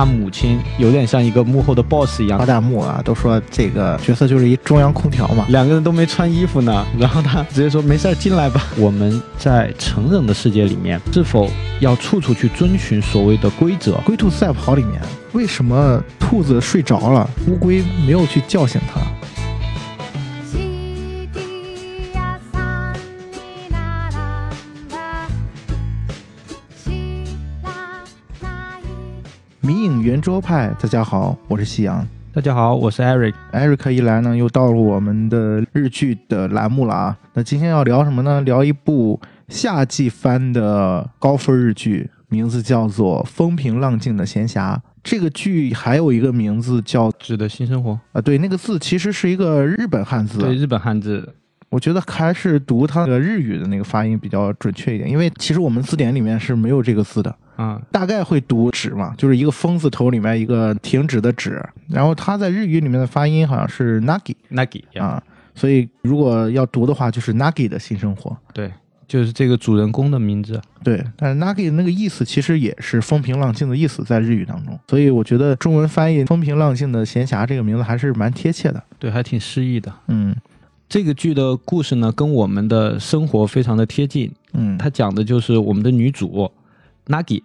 他母亲有点像一个幕后的 boss 一样发弹幕啊，都说这个角色就是一中央空调嘛。两个人都没穿衣服呢，然后他直接说没事儿进来吧。我们在成人的世界里面，是否要处处去遵循所谓的规则？龟兔赛跑里面，为什么兔子睡着了，乌龟没有去叫醒它？影圆桌派，大家好，我是夕阳。大家好，我是 Eric。Eric 一来呢，又到了我们的日剧的栏目了啊。那今天要聊什么呢？聊一部夏季番的高分日剧，名字叫做《风平浪静的闲暇》。这个剧还有一个名字叫指的新生活，啊，对，那个字其实是一个日本汉字，对日本汉字，我觉得还是读它的日语的那个发音比较准确一点，因为其实我们字典里面是没有这个字的。啊、大概会读止嘛，就是一个风字头里面一个停止的止，然后它在日语里面的发音好像是 nagi，nagi，啊，所以如果要读的话，就是 nagi 的新生活。对，就是这个主人公的名字。对，但是 nagi 的那个意思其实也是风平浪静的意思，在日语当中，所以我觉得中文翻译“风平浪静的闲暇”这个名字还是蛮贴切的。对，还挺诗意的。嗯这个剧的故事呢，跟我们的生活非常的贴近。嗯，它讲的就是我们的女主 Nagi，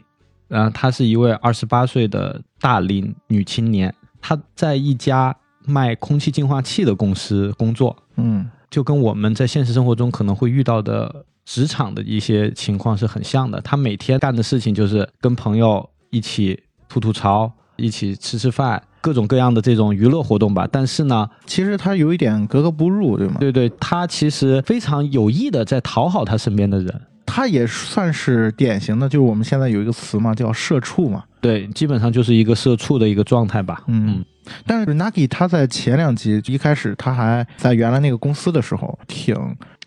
啊，她是一位二十八岁的大龄女青年，她在一家卖空气净化器的公司工作，嗯就跟我们在现实生活中可能会遇到的职场的一些情况是很像的。她每天干的事情就是跟朋友一起吐吐槽，一起吃吃饭，各种各样的这种娱乐活动吧。但是呢，其实她有一点格格不入，对吗？对对，她其实非常有意的在讨好她身边的人。它也算是典型的，就是我们现在有一个词嘛，叫社畜嘛。对，基本上就是一个社畜的一个状态吧。嗯，但是 Nagi 他在前两集一开始他还在原来那个公司的时候，挺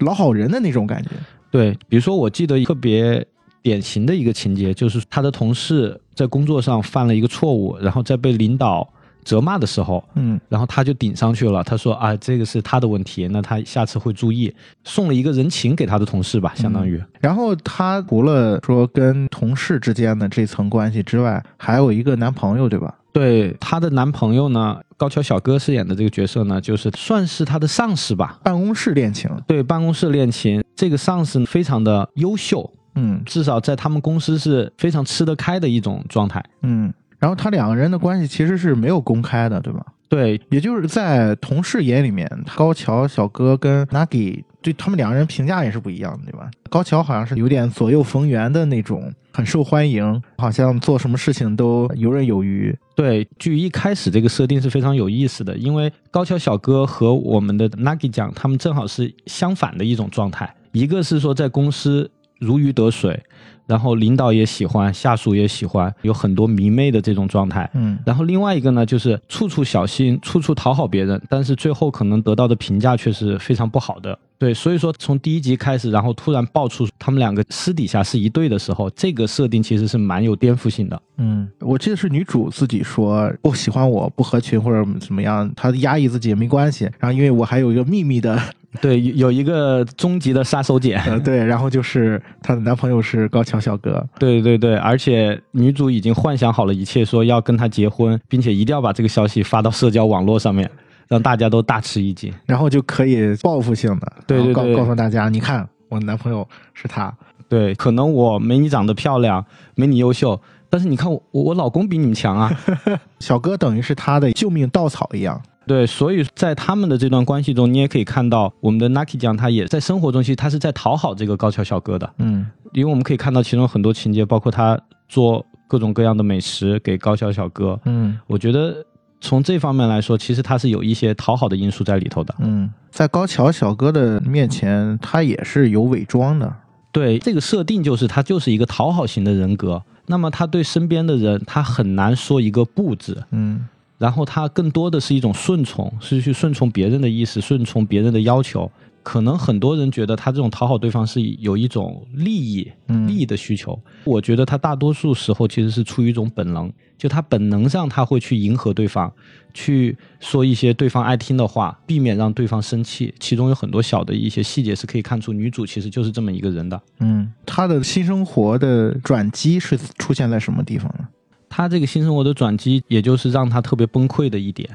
老好人的那种感觉。对，比如说我记得特别典型的一个情节，就是他的同事在工作上犯了一个错误，然后再被领导责骂的时候，嗯然后他就顶上去了，他说啊，这个是他的问题，那他下次会注意，送了一个人情给他的同事吧，相当于。然后他除了说跟同事之间的这层关系之外，还有一个男朋友，对吧？对她的男朋友呢，高桥小哥饰演的这个角色呢，就是算是她的上司吧。办公室恋情。对，办公室恋情，这个上司非常的优秀，嗯至少在他们公司是非常吃得开的一种状态。嗯。然后他两个人的关系其实是没有公开的，对吧？对，也就是在同事眼里面，高桥小哥跟 Nagi 对他们两个人评价也是不一样的，对吧？高桥好像是有点左右逢源的那种，很受欢迎，好像做什么事情都游刃有余。对，剧一开始这个设定是非常有意思的，因为高桥小哥和我们的 Nagi 讲，他们正好是相反的一种状态。一个是说在公司如鱼得水，然后领导也喜欢，下属也喜欢，有很多迷妹的这种状态。嗯然后另外一个呢，就是处处小心，处处讨好别人，但是最后可能得到的评价却是非常不好的。对，所以说从第一集开始，然后突然爆出他们两个私底下是一对的时候，这个设定其实是蛮有颠覆性的。嗯，我记得是女主自己说不喜欢我不合群或者怎么样，她压抑自己也没关系。然后因为我还有一个秘密的，对，有有一个终极的杀手锏。呃，对，然后就是她的男朋友是高桥小哥。对对对，而且女主已经幻想好了一切，说要跟他结婚，并且一定要把这个消息发到社交网络上面，让大家都大吃一惊。然后就可以报复性的，对对对告告诉大家，你看我男朋友是他，对，可能我没你长得漂亮，没你优秀，但是你看我我老公比你们强啊。小哥等于是他的救命稻草一样。对，所以在他们的这段关系中，你也可以看到我们的 Naki 酱，他也在生活中，其实他是在讨好这个高桥小哥的，嗯因为我们可以看到其中很多情节，包括他做各种各样的美食给高桥小哥，嗯我觉得从这方面来说，其实他是有一些讨好的因素在里头的。嗯，在高桥小哥的面前，他也是有伪装的。对这个设定，就是他就是一个讨好型的人格。那么他对身边的人，他很难说一个不字，嗯然后他更多的是一种顺从，是去顺从别人的意思，顺从别人的要求。可能很多人觉得他这种讨好对方是有一种利益、嗯利益的需求。我觉得他大多数时候其实是出于一种本能，就他本能上他会去迎合对方，去说一些对方爱听的话，避免让对方生气。其中有很多小的一些细节是可以看出女主其实就是这么一个人的。嗯，他的新生活的转机是出现在什么地方呢？他这个新生活的转机，也就是让他特别崩溃的一点，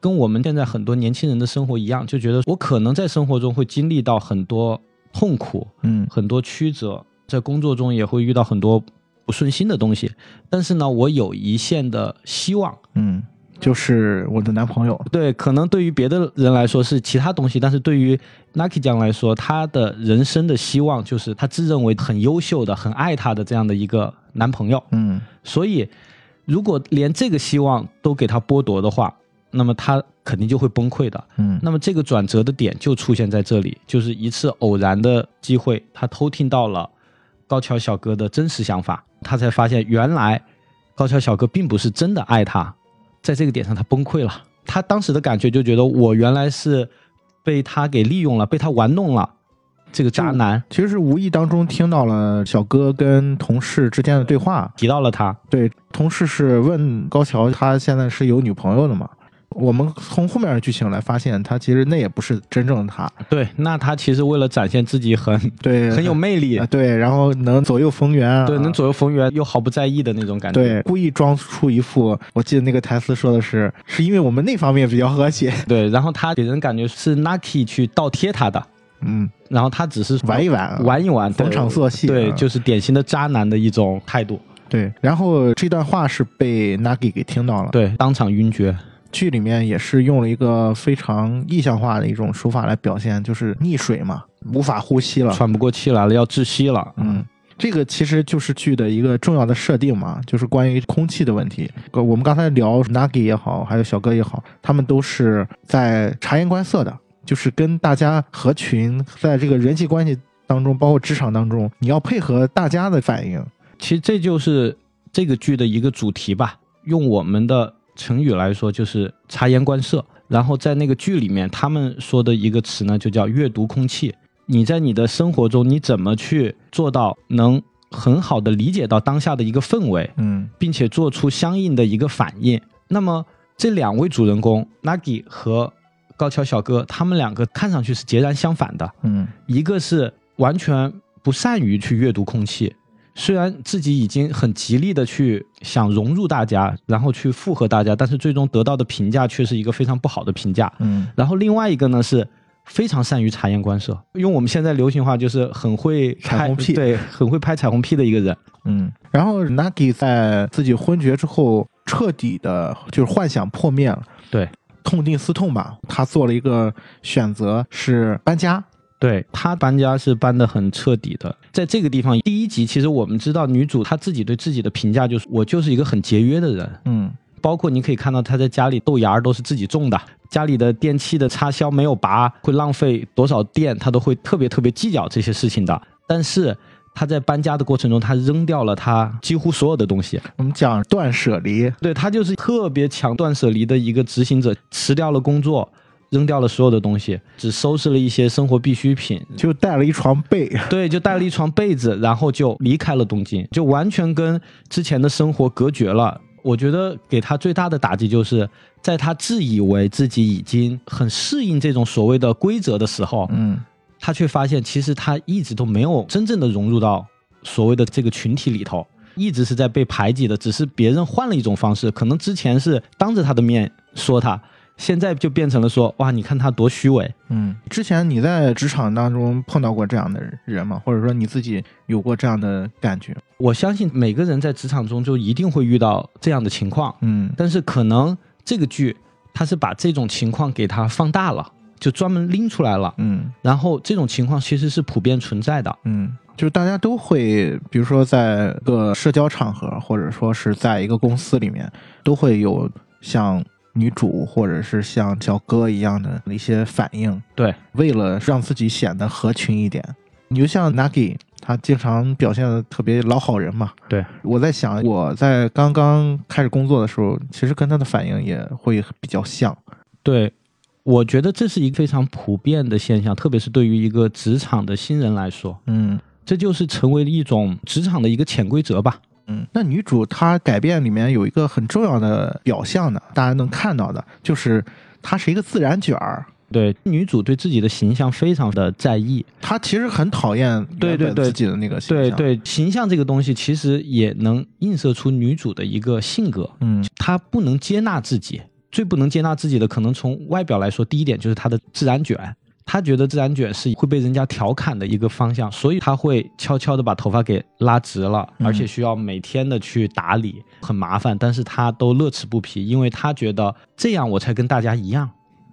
跟我们现在很多年轻人的生活一样，就觉得我可能在生活中会经历到很多痛苦，嗯很多曲折，在工作中也会遇到很多不顺心的东西，但是呢，我有一线的希望。嗯，就是我的男朋友。对，可能对于别的人来说是其他东西，但是对于 Naki 酱来说，他的人生的希望就是他自认为很优秀的、很爱他的这样的一个男朋友。嗯所以，如果连这个希望都给他剥夺的话，那么他肯定就会崩溃的。嗯那么这个转折的点就出现在这里，就是一次偶然的机会，他偷听到了高桥小哥的真实想法，他才发现原来高桥小哥并不是真的爱他，在这个点上他崩溃了。他当时的感觉就觉得我原来是被他给利用了，被他玩弄了，这个渣男。其实是无意当中听到了小哥跟同事之间的对话。提到了他，对，同事是问高桥，他现在是有女朋友的吗？我们从后面的剧情来发现，他其实那也不是真正的他。对，那他其实为了展现自己很对，很有魅力。啊，对，然后能左右逢源啊，对，能左右逢源又毫不在意的那种感觉，对，故意装出一副，我记得那个台词说的是，是因为我们那方面比较和谐，对，然后他给人感觉是 Nucky 去倒贴他的，嗯，然后他只是玩一玩啊玩一玩，逢场作戏对，啊就是典型的渣男的一种态度，对。然后这段话是被 Nagi 给听到了，对，当场晕厥，剧里面也是用了一个非常意象化的一种手法来表现，就是溺水嘛，无法呼吸了，喘不过气来了，要窒息了，嗯，这个其实就是剧的一个重要的设定嘛，就是关于空气的问题。呃我们刚才聊 Nagi 也好，还有小哥也好，他们都是在察言观色的，就是跟大家合群，在这个人际关系当中，包括职场当中，你要配合大家的反应。其实这就是这个剧的一个主题吧。用我们的成语来说，就是察言观色。然后在那个剧里面，他们说的一个词呢，就叫阅读空气。你在你的生活中，你怎么去做到能很好的理解到当下的一个氛围，嗯并且做出相应的一个反应？那么这两位主人公 Nagi 和高桥小哥，他们两个看上去是截然相反的。嗯一个是完全不善于去阅读空气，虽然自己已经很极力的去想融入大家，然后去附和大家，但是最终得到的评价却是一个非常不好的评价。嗯然后另外一个呢是非常善于察言观色，用我们现在流行话就是很会拍彩虹屁对，很会拍彩虹屁的一个人。嗯。然后 Nagi 在自己昏厥之后，彻底的就是幻想破灭了，对，痛定思痛吧，他做了一个选择，是搬家。对他搬家是搬得很彻底的，在这个地方，第一集其实我们知道女主她自己对自己的评价就是我就是一个很节约的人，嗯包括你可以看到她在家里豆芽儿都是自己种的，家里的电器的插销没有拔，会浪费多少电，她都会特别特别计较这些事情的。但是他在搬家的过程中，他扔掉了他几乎所有的东西，我们讲断舍离，对他就是特别强断舍离的一个执行者，辞掉了工作，扔掉了所有的东西，只收拾了一些生活必需品，就带了一床被。对，就带了一床被子，然后就离开了东京，就完全跟之前的生活隔绝了。我觉得给他最大的打击就是，在他自以为自己已经很适应这种所谓的规则的时候，嗯他却发现其实他一直都没有真正的融入到所谓的这个群体里头，一直是在被排挤的，只是别人换了一种方式，可能之前是当着他的面说他，现在就变成了说哇，你看他多虚伪。嗯，之前你在职场当中碰到过这样的人吗？或者说你自己有过这样的感觉？我相信每个人在职场中就一定会遇到这样的情况，嗯但是可能这个剧它是把这种情况给它放大了，就专门拎出来了。嗯然后这种情况其实是普遍存在的。嗯，就是大家都会，比如说在一个社交场合，或者说是在一个公司里面，都会有像女主或者是像小哥一样的一些反应。对，为了让自己显得合群一点，你就像 Nagi，他经常表现的特别老好人嘛。对，我在想，我在刚刚开始工作的时候，其实跟他的反应也会比较像。对，我觉得这是一个非常普遍的现象，特别是对于一个职场的新人来说，嗯。这就是成为了一种职场的一个潜规则吧。嗯，那女主她改变里面有一个很重要的表象呢，大家能看到的，就是她是一个自然卷儿。对女主对自己的形象非常的在意，她其实很讨厌对对对。自己的那个形象，，对对，形象这个东西其实也能映射出女主的一个性格，嗯。她不能接纳自己，最不能接纳自己的，可能从外表来说，第一点就是他的自然卷。他觉得自然卷是会被人家调侃的一个方向，所以他会悄悄的把头发给拉直了，嗯而且需要每天的去打理，很麻烦，但是他都乐此不疲，因为他觉得这样我才跟大家一样。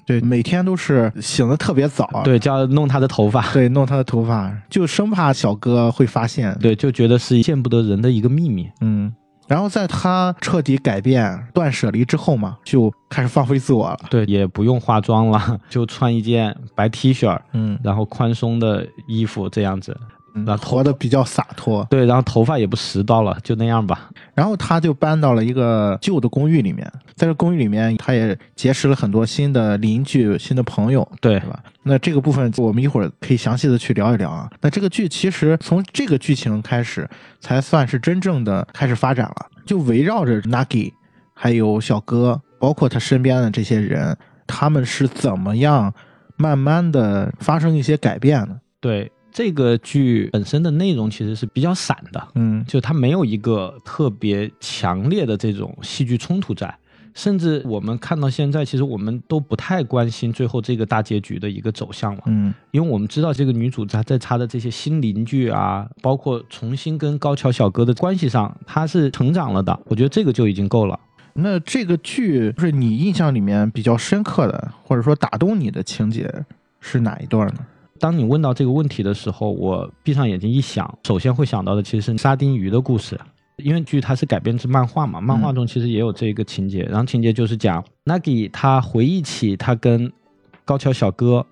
对，每天都是醒得特别早，对，就要弄他的头发，对，弄他的头发，就生怕小哥会发现，对，就觉得是见不得人的一个秘密。嗯。然后在他彻底改变、断舍离之后嘛，就开始放飞自我了。对，也不用化妆了，就穿一件白 T 恤，嗯，然后宽松的衣服这样子。嗯然后活得比较洒脱。对，然后头发也不拾到了，就那样吧。然后他就搬到了一个旧的公寓里面，在这公寓里面，他也结识了很多新的邻居、新的朋友，对对吧？那这个部分我们一会儿可以详细的去聊一聊啊。那这个剧其实从这个剧情开始，才算是真正的开始发展了，就围绕着 Nagi，还有小哥，包括他身边的这些人，他们是怎么样慢慢的发生一些改变的？对，这个剧本身的内容其实是比较散的，嗯就它没有一个特别强烈的这种戏剧冲突在。甚至我们看到现在，其实我们都不太关心最后这个大结局的一个走向了，嗯因为我们知道这个女主她在她的这些新邻居啊，包括重新跟高桥小哥的关系上，她是成长了的。我觉得这个就已经够了。那这个剧就是你印象里面比较深刻的，或者说打动你的情节是哪一段呢？当你问到这个问题的时候，我闭上眼睛一想，首先会想到的其实是沙丁鱼的故事，因为剧它是改编自漫画嘛，漫画中其实也有这个情节。然后情节就是讲 Nagi 他回忆起他跟高桥小哥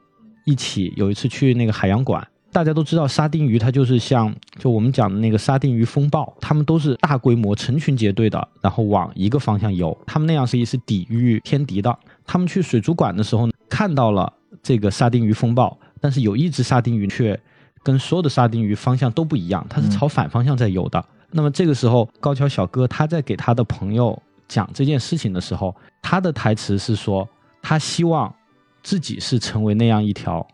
一起有一次去那个海洋馆。大家都知道沙丁鱼，它就是像就我们讲的那个沙丁鱼风暴，它们都是大规模成群结队的，然后往一个方向游。他们那样是一是抵御天敌的。他们去水族馆的时候看到了这个沙丁鱼风暴，但是有一只沙丁鱼却跟所有的沙丁鱼方向都不一样，它是朝反方向在游的。那么这个时候，高桥小哥他在给他的朋友讲这件事情的时候，他的台词是说，他希望自己是成为那样一条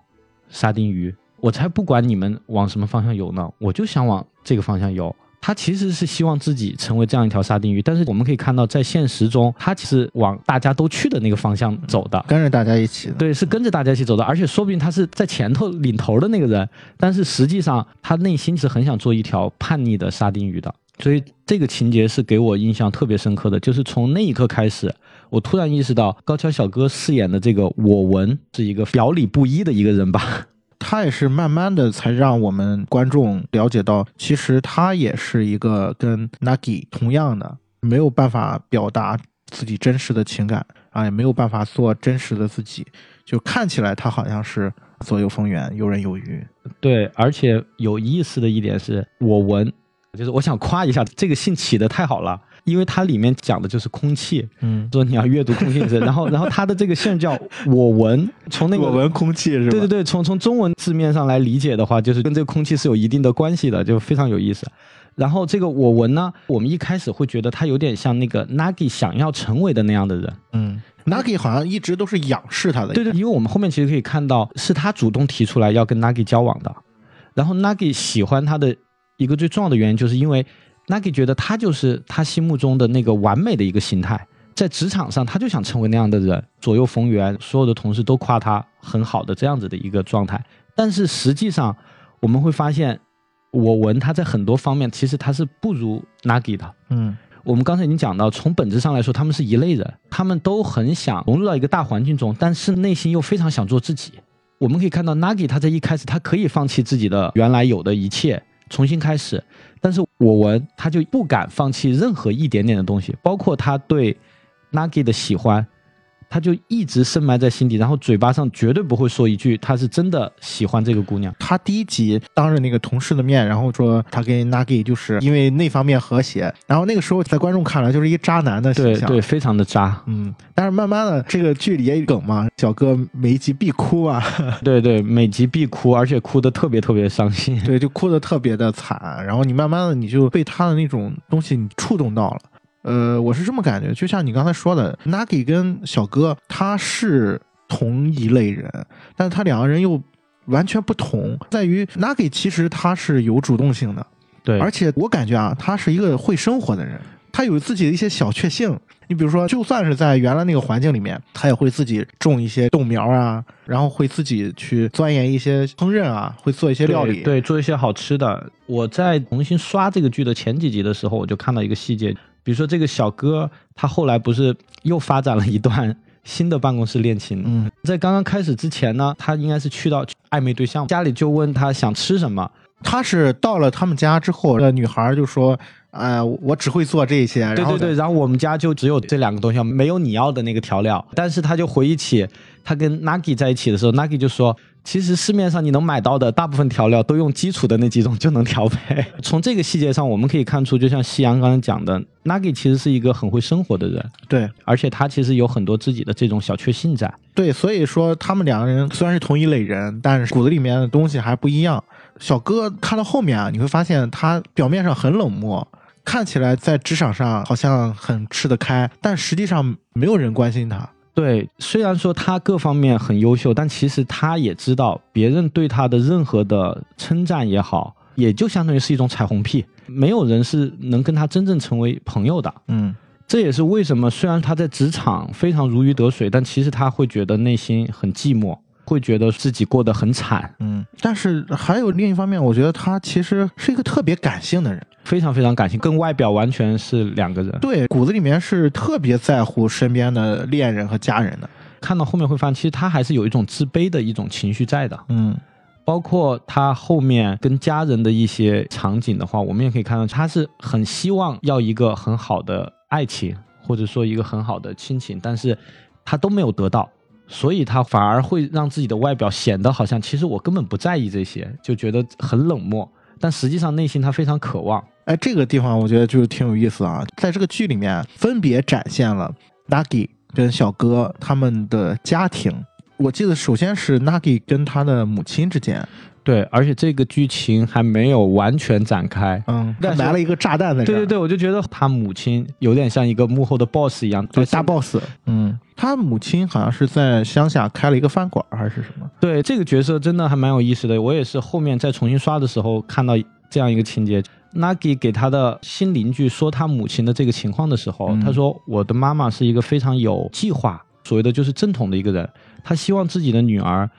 沙丁鱼。我才不管你们往什么方向游呢，我就想往这个方向游。他其实是希望自己成为这样一条沙丁鱼，但是我们可以看到，在现实中，他其实往大家都去的那个方向走的。跟着大家一起的。对，是跟着大家一起走的，而且说不定他是在前头领头的那个人，但是实际上他内心是很想做一条叛逆的沙丁鱼的，所以这个情节是给我印象特别深刻的，就是从那一刻开始，我突然意识到高桥小哥饰演的这个我文是一个表里不一的一个人吧。他也是慢慢的才让我们观众了解到，其实他也是一个跟 Nagi 同样的，没有办法表达自己真实的情感啊，也没有办法做真实的自己，就看起来他好像是左右逢源、游刃有余。对，而且有意思的一点是，我闻，就是我想夸一下这个姓起的太好了，因为它里面讲的就是空气，嗯，说你要阅读空气字，然后然后它的这个姓叫我闻，从那个我闻空气是吧？对对对，从从中文字面上来理解的话，就是跟这个空气是有一定的关系的，就非常有意思。然后这个我闻呢，我们一开始会觉得他有点像那个 Nagi 想要成为的那样的人，嗯，Nagi 好像一直都是仰视他的。对对，因为我们后面其实可以看到，是他主动提出来要跟 Nagi 交往的。然后 Nagi 喜欢他的一个最重要的原因，就是因为 Nagi 觉得他就是他心目中的那个完美的一个形态，在职场上他就想成为那样的人，左右逢源，所有的同事都夸他很好的这样子的一个状态。但是实际上我们会发现，我闻他在很多方面其实他是不如 Nagi 的。嗯我们刚才已经讲到，从本质上来说，他们是一类人，他们都很想融入到一个大环境中，但是内心又非常想做自己。我们可以看到，Nagi 他在一开始他可以放弃自己的原来有的一切，重新开始，但是我文他就不敢放弃任何一点点的东西，包括他对 Nagi 的喜欢，他就一直深埋在心底，然后嘴巴上绝对不会说一句他是真的喜欢这个姑娘。他第一集当着那个同事的面，然后说他跟 Nagi 就是因为那方面和谐，然后那个时候在观众看来就是一个渣男的形象。对对，非常的渣。嗯，但是慢慢的这个剧里也有梗嘛，小哥每一集必哭啊，对对，每集必哭，而且哭的特别特别伤心。对，就哭的特别的惨，然后你慢慢的你就被他的那种东西你触动到了。呃，我是这么感觉，就像你刚才说的，Nagi 跟小哥他是同一类人，但他两个人又完全不同，在于 Nagi 其实他是有主动性的，对，而且我感觉啊，他是一个会生活的人，他有自己的一些小确幸。你比如说，就算是在原来那个环境里面，他也会自己种一些豆苗啊，然后会自己去钻研一些烹饪啊，会做一些料理。对，对，做一些好吃的。我在重新刷这个剧的前几集的时候，我就看到一个细节，比如说这个小哥，他后来不是又发展了一段新的办公室恋情。嗯，在刚刚开始之前呢，他应该是去到暧昧对象家里，就问他想吃什么。他是到了他们家之后，那女孩就说：“呃，我只会做这些。”对对对，然后我们家就只有这两个东西，没有你要的那个调料。但是他就回忆起他跟 Nagi 在一起的时候，Nagi 就说，其实市面上你能买到的大部分调料都用基础的那几种就能调配。从这个细节上，我们可以看出，就像夕阳刚才讲的，Nagi 其实是一个很会生活的人，对而且他其实有很多自己的这种小确幸在。对，所以说他们两个人虽然是同一类人，但是骨子里面的东西还不一样。小哥看到后面啊，你会发现他表面上很冷漠，看起来在职场上好像很吃得开，但实际上没有人关心他。对，虽然说他各方面很优秀，但其实他也知道别人对他的任何的称赞也好，也就相当于是一种彩虹屁，没有人是能跟他真正成为朋友的。嗯，这也是为什么虽然他在职场非常如鱼得水，但其实他会觉得内心很寂寞，会觉得自己过得很惨，嗯，但是还有另一方面，我觉得他其实是一个特别感性的人，非常非常感性，跟外表完全是两个人。对，骨子里面是特别在乎身边的恋人和家人的。看到后面会发现，其实他还是有一种自卑的一种情绪在的。嗯包括他后面跟家人的一些场景的话，我们也可以看到，他是很希望要一个很好的爱情，或者说一个很好的亲情，但是他都没有得到，所以他反而会让自己的外表显得好像其实我根本不在意这些，就觉得很冷漠，但实际上内心他非常渴望。哎，这个地方我觉得就挺有意思啊，在这个剧里面分别展现了 Nagi 跟小哥他们的家庭。我记得首先是 Nagi 跟他的母亲之间，对，而且这个剧情还没有完全展开。嗯，但是埋了一个炸弹在这。对对对，我就觉得他母亲有点像一个幕后的 boss 一样，对，大 boss。嗯，他母亲好像是在乡下开了一个饭馆还是什么。对这个角色真的还蛮有意思的，我也是后面再重新刷的时候看到这样一个情节。Nagi 给他的新邻居说他母亲的这个情况的时候，嗯他说我的妈妈是一个非常有计划，所谓的就是正统的一个人，他希望自己的女儿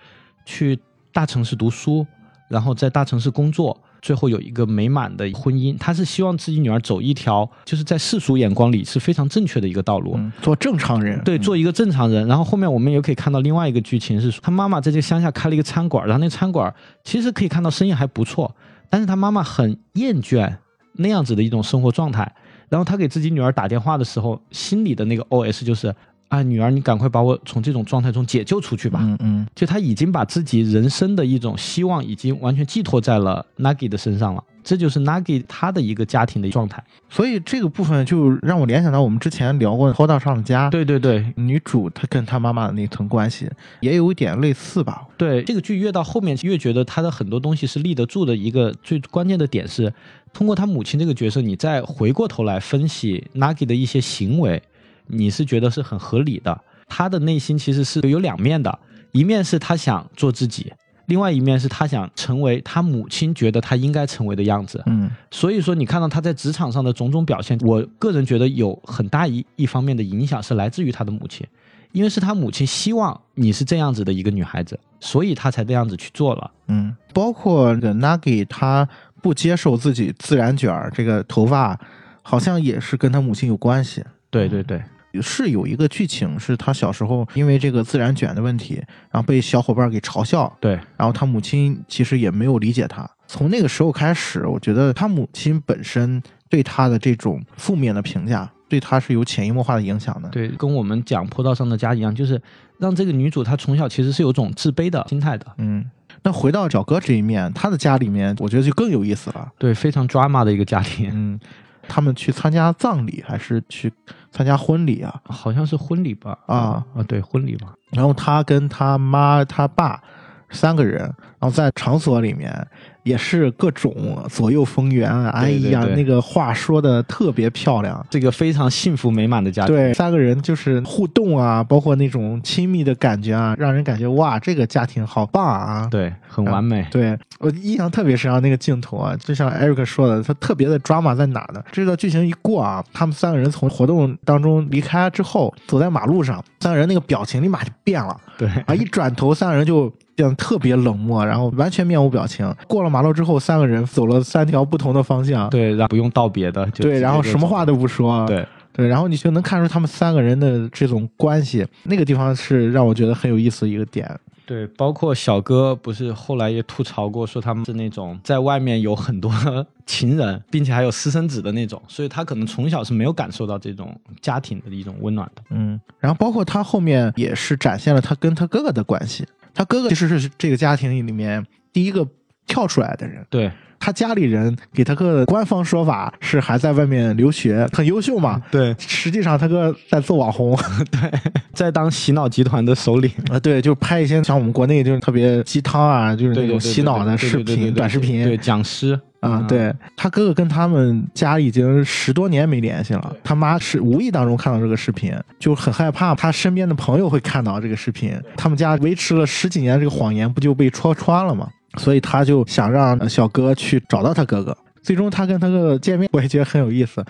去大城市读书，然后在大城市工作，最后有一个美满的婚姻。他是希望自己女儿走一条就是在世俗眼光里是非常正确的一个道路。嗯，做正常人。对，嗯做一个正常人。然后后面我们也可以看到另外一个剧情是，他妈妈在这个乡下开了一个餐馆，然后那餐馆其实可以看到生意还不错，但是他妈妈很厌倦那样子的一种生活状态。然后他给自己女儿打电话的时候，心里的那个 OS 就是啊，女儿，你赶快把我从这种状态中解救出去吧。嗯嗯，就他已经把自己人生的一种希望，已经完全寄托在了 Nagi 的身上了。这就是 Nagi 他的一个家庭的状态。所以这个部分就让我联想到我们之前聊过《坡道上的家》，对对对女主她跟她妈妈的那层关系也有一点类似吧。对，这个剧越到后面越觉得他的很多东西是立得住的。一个最关键的点是，通过他母亲这个角色，你再回过头来分析 Nagi 的一些行为，你是觉得是很合理的。他的内心其实是有两面的，一面是他想做自己，另外一面是他想成为他母亲觉得他应该成为的样子。嗯所以说，你看到他在职场上的种种表现，我个人觉得有很大一一方面的影响是来自于他的母亲，因为是他母亲希望你是这样子的一个女孩子，所以他才这样子去做了。嗯，包括这个 Nagi 他不接受自己自然卷儿这个头发，好像也是跟他母亲有关系。对对对，是有一个剧情，是他小时候因为这个自然卷的问题，然后被小伙伴给嘲笑，对然后他母亲其实也没有理解他。从那个时候开始，我觉得他母亲本身对他的这种负面的评价，对他是有潜移默化的影响的。对，跟我们讲坡道上的家一样，就是让这个女主她从小其实是有种自卑的心态的，嗯，那回到小哥这一面，他的家里面，我觉得就更有意思了。对，非常 drama 的一个家庭，嗯，他们去参加葬礼还是去参加婚礼啊？好像是婚礼吧？啊啊，对，婚礼吧。然后他跟他妈、他爸，三个人，然后在场所里面也是各种左右逢源啊，哎呀，那个话说的特别漂亮。这个非常幸福美满的家庭。对，三个人就是互动啊，包括那种亲密的感觉啊，让人感觉哇，这个家庭好棒啊！对，很完美。对我印象特别深啊，那个镜头啊，就像 Eric 说的，他特别的 drama 在哪呢？这个剧情一过啊，他们三个人从活动当中离开之后，走在马路上，三个人那个表情立马就变了对啊！一转头，三个人就变得特别冷漠，然后完全面无表情。过了马路之后，三个人走了三条不同的方向，对，然后不用道别的，就对，然后什么话都不说，对。对，然后你就能看出他们三个人的这种关系，那个地方是让我觉得很有意思的一个点。对，包括小哥不是后来也吐槽过，说他们是那种在外面有很多 情人，并且还有私生子的那种，所以他可能从小是没有感受到这种家庭的一种温暖的。嗯，然后包括他后面也是展现了他跟他哥哥的关系。他哥哥其实是这个家庭里面第一个跳出来的人。对他家里人给他哥的官方说法是还在外面留学，很优秀嘛。对实际上他哥在做网红，对，在当洗脑集团的首领。啊，对，就拍一些像我们国内就是特别鸡汤啊，就是那种洗脑的视频、短视频，对讲师啊，对他哥哥跟他们家已经十多年没联系了，他妈是无意当中看到这个视频，就很害怕他身边的朋友会看到这个视频，他们家维持了十几年这个谎言不就被戳穿了吗？所以他就想让小哥去找到他哥哥，最终他跟他哥哥见面，我也觉得很有意思。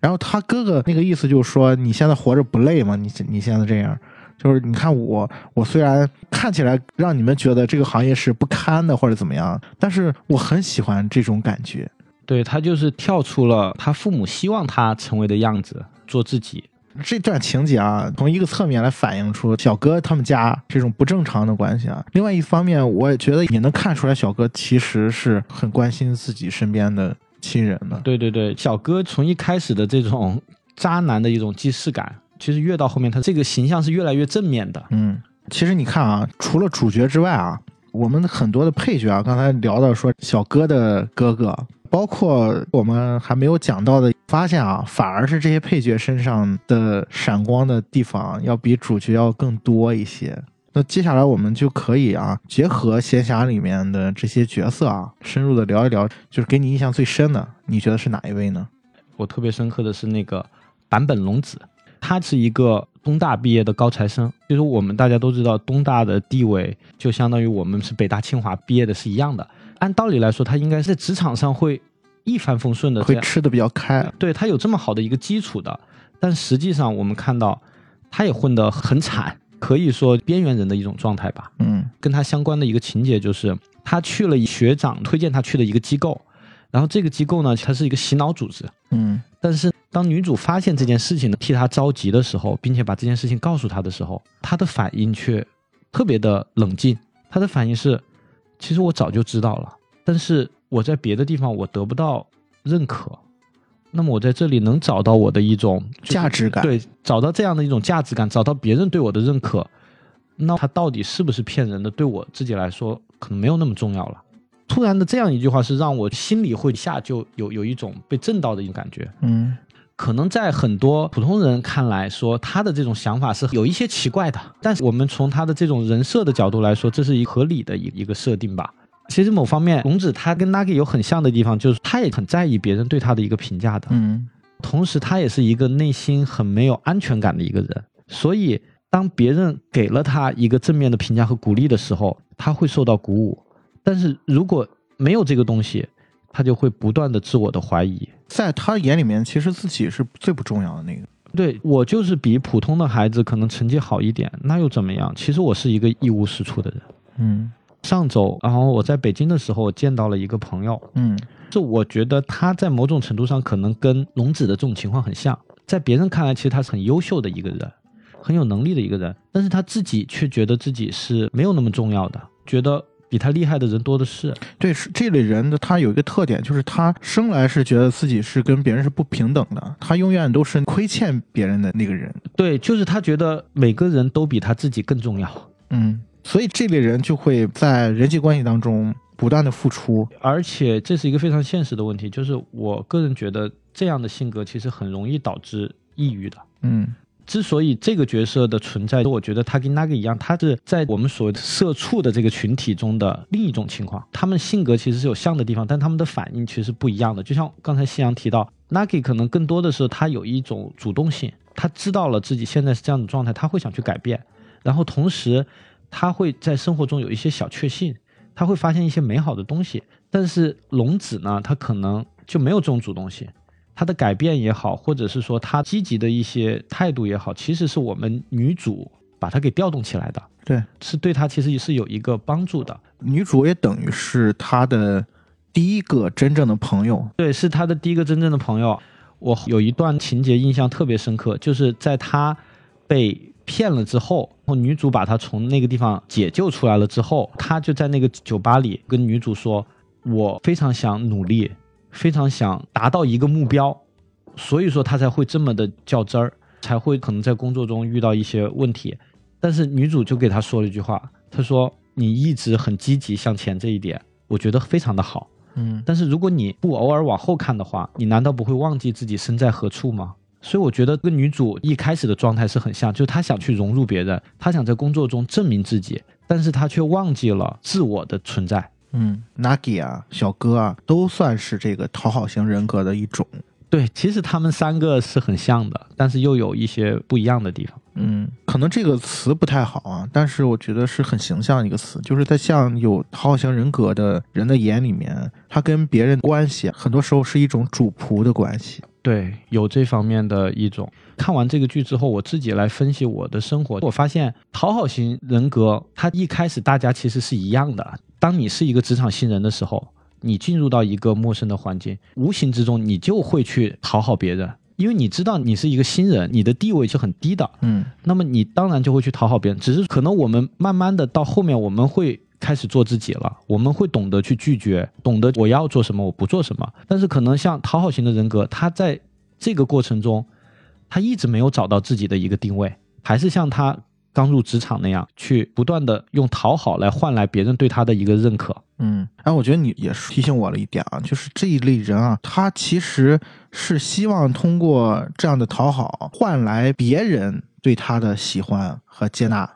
然后他哥哥那个意思就是说，你现在活着不累吗？你你现在这样。就是你看我，我虽然看起来让你们觉得这个行业是不堪的或者怎么样，但是我很喜欢这种感觉。对他就是跳出了他父母希望他成为的样子，做自己。这段情节啊，从一个侧面来反映出小哥他们家这种不正常的关系啊。另外一方面，我也觉得也能看出来，小哥其实是很关心自己身边的亲人的。对对对，小哥从一开始的这种渣男的一种既视感，其实越到后面，他这个形象是越来越正面的。嗯，其实你看啊，除了主角之外啊，我们很多的配角啊，刚才聊到说小哥的哥哥，包括我们还没有讲到的，发现啊，反而是这些配角身上的闪光的地方要比主角要更多一些。那接下来我们就可以啊，结合闲暇里面的这些角色啊，深入的聊一聊，就是给你印象最深的，你觉得是哪一位呢？我特别深刻的是那个坂本龙子，他是一个东大毕业的高材生。就是我们大家都知道，东大的地位就相当于我们是北大清华毕业的是一样的。按道理来说，他应该是在职场上会一帆风顺的，会吃的比较开，对他有这么好的一个基础的。但实际上，我们看到他也混得很惨，可以说边缘人的一种状态吧。嗯跟他相关的一个情节就是，他去了学长推荐他去的一个机构，然后这个机构呢，它是一个洗脑组织。嗯但是当女主发现这件事情呢，替他着急的时候，并且把这件事情告诉他的时候，他的反应却特别的冷静。他的反应是，其实我早就知道了，但是我在别的地方我得不到认可，那么我在这里能找到我的一种就是价值感对，找到这样的一种价值感，找到别人对我的认可，那他到底是不是骗人的，对我自己来说可能没有那么重要了。突然的这样一句话是让我心里会一下就有有一种被震到的一种感觉。嗯可能在很多普通人看来说，他的这种想法是有一些奇怪的，但是我们从他的这种人设的角度来说，这是一合理的一一个设定吧。其实某方面，龙子他跟 Nagi 有很像的地方，就是他也很在意别人对他的一个评价的，嗯同时他也是一个内心很没有安全感的一个人。所以，当别人给了他一个正面的评价和鼓励的时候，他会受到鼓舞；但是如果没有这个东西，他就会不断的自我的怀疑。在他眼里面，其实自己是最不重要的那个。对我就是比普通的孩子可能成绩好一点，那又怎么样？其实我是一个一无是处的人。嗯上周，然后我在北京的时候，我见到了一个朋友，嗯就我觉得他在某种程度上可能跟龙子的这种情况很像，在别人看来，其实他是很优秀的一个人，很有能力的一个人，但是他自己却觉得自己是没有那么重要的，觉得比他厉害的人多的是。对，是这类人的他有一个特点，就是他生来是觉得自己是跟别人是不平等的，他永远都是亏欠别人的那个人。对，就是他觉得每个人都比他自己更重要。嗯，所以这类人就会在人际关系当中不断的付出。而且这是一个非常现实的问题，就是我个人觉得这样的性格其实很容易导致抑郁的。嗯之所以这个角色的存在，我觉得他跟 Nagi 一样，他是在我们所谓的社畜的这个群体中的另一种情况。他们性格其实是有像的地方，但他们的反应其实不一样的。就像刚才夕阳提到，Nagi 可能更多的是他有一种主动性，他知道了自己现在是这样的状态，他会想去改变，然后同时他会在生活中有一些小确幸，他会发现一些美好的东西。但是龙子呢，他可能就没有这种主动性。他的改变也好，或者是说他积极的一些态度也好，其实是我们女主把他给调动起来的，对，是对他其实也是有一个帮助的。女主也等于是他的第一个真正的朋友。对，是他的第一个真正的朋友。我有一段情节印象特别深刻，就是在他被骗了之后，然后女主把他从那个地方解救出来了之后，他就在那个酒吧里跟女主说：“我非常想努力。”非常想达到一个目标，所以说他才会这么的较真儿，才会可能在工作中遇到一些问题。但是女主就给他说了一句话，她说：“你一直很积极向前这一点，我觉得非常的好。嗯，但是如果你不偶尔往后看的话，你难道不会忘记自己身在何处吗？”所以我觉得跟女主一开始的状态是很像，就是她想去融入别人，她想在工作中证明自己，但是她却忘记了自我的存在。嗯，Nagi 啊，小哥啊，都算是这个讨好型人格的一种。对，其实他们三个是很像的，但是又有一些不一样的地方。嗯，可能这个词不太好啊，但是我觉得是很形象的一个词，就是在像有讨好型人格的人的眼里面，他跟别人关系很多时候是一种主仆的关系。对，有这方面的一种。看完这个剧之后，我自己来分析我的生活，我发现讨好型人格，他一开始大家其实是一样的。当你是一个职场新人的时候，你进入到一个陌生的环境，无形之中你就会去讨好别人，因为你知道你是一个新人，你的地位是很低的。嗯那么你当然就会去讨好别人，只是可能我们慢慢的到后面，我们会开始做自己了，我们会懂得去拒绝，懂得我要做什么，我不做什么。但是可能像讨好型的人格，他在这个过程中，他一直没有找到自己的一个定位，还是像他刚入职场那样，去不断的用讨好来换来别人对他的一个认可。嗯，哎，我觉得你也是提醒我了一点啊，就是这一类人啊，他其实是希望通过这样的讨好换来别人对他的喜欢和接纳。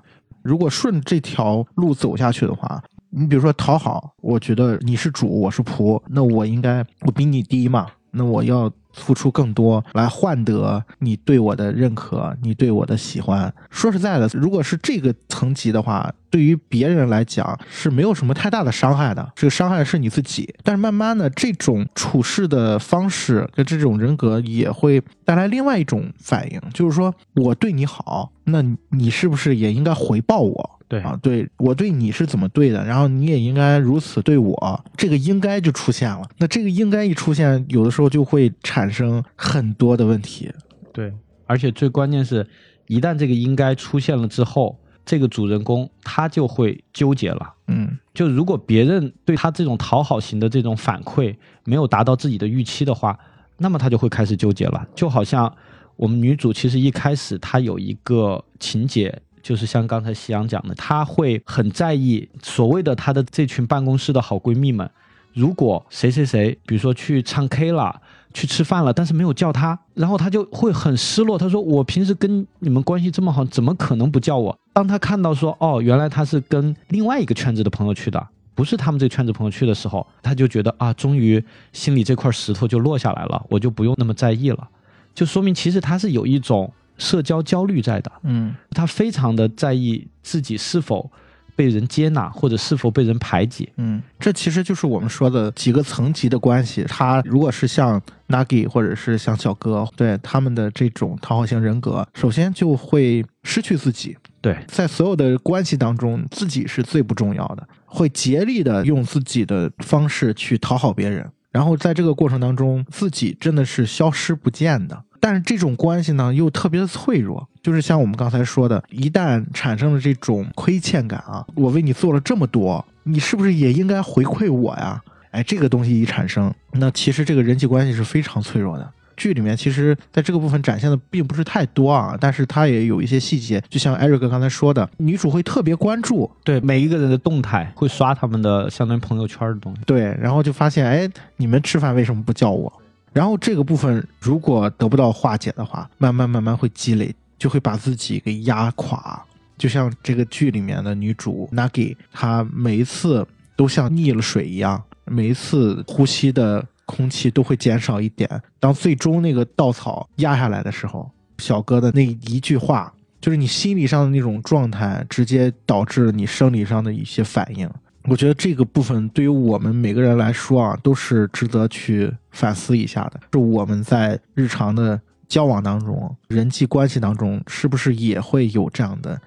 如果顺这条路走下去的话，你比如说讨好，我觉得你是主，我是仆，那我应该我比你低嘛，那我要付出更多来换得你对我的认可，你对我的喜欢。说实在的，如果是这个层级的话，对于别人来讲是没有什么太大的伤害的，这个伤害是你自己。但是慢慢的，这种处事的方式跟这种人格也会带来另外一种反应，就是说我对你好，那你是不是也应该回报我？对啊，对我对你是怎么对的，然后你也应该如此对我，这个应该就出现了。那这个应该一出现，有的时候就会产生很多的问题。对，而且最关键是，一旦这个应该出现了之后，这个主人公他就会纠结了。嗯就如果别人对他这种讨好型的这种反馈没有达到自己的预期的话，那么他就会开始纠结了。就好像我们女主其实一开始她有一个情节，就是像刚才夕阳讲的，她会很在意所谓的她的这群办公室的好闺蜜们，如果谁谁谁，比如说去唱 K 了。去吃饭了，但是没有叫她，然后她就会很失落。她说：“我平时跟你们关系这么好，怎么可能不叫我？”当她看到说：“哦，原来她是跟另外一个圈子的朋友去的，不是他们这圈子朋友去的时候，她就觉得啊，终于心里这块石头就落下来了，我就不用那么在意了。就说明其实他是有一种社交焦虑在的，嗯他非常的在意自己是否被人接纳，或者是否被人排挤。嗯，这其实就是我们说的几个层级的关系。他如果是像 Nagi 或者是像小哥，对他们的这种讨好型人格，首先就会失去自己。对，在所有的关系当中，自己是最不重要的，会竭力的用自己的方式去讨好别人，然后在这个过程当中，自己真的是消失不见的。但是这种关系呢，又特别的脆弱，就是像我们刚才说的，一旦产生了这种亏欠感啊，我为你做了这么多，你是不是也应该回馈我呀？哎，这个东西一产生，那其实这个人际关系是非常脆弱的。剧里面其实在这个部分展现的并不是太多啊，但是它也有一些细节，就像艾瑞克刚才说的，女主会特别关注，对每一个人的动态会刷他们的相当于朋友圈的东西。对，然后就发现，哎，你们吃饭为什么不叫我？然后这个部分如果得不到化解的话，慢慢慢慢会积累，就会把自己给压垮。就像这个剧里面的女主 Nagi，她每一次都像溺了水一样，每一次呼吸的空气都会减少一点。当最终那个稻草压下来的时候，小哥的那一句话，就是你心理上的那种状态，直接导致了你生理上的一些反应。我觉得这个部分对于我们每个人来说啊，都是值得去反思一下的。是我们在日常的交往当中、人际关系当中，是不是也会有这样的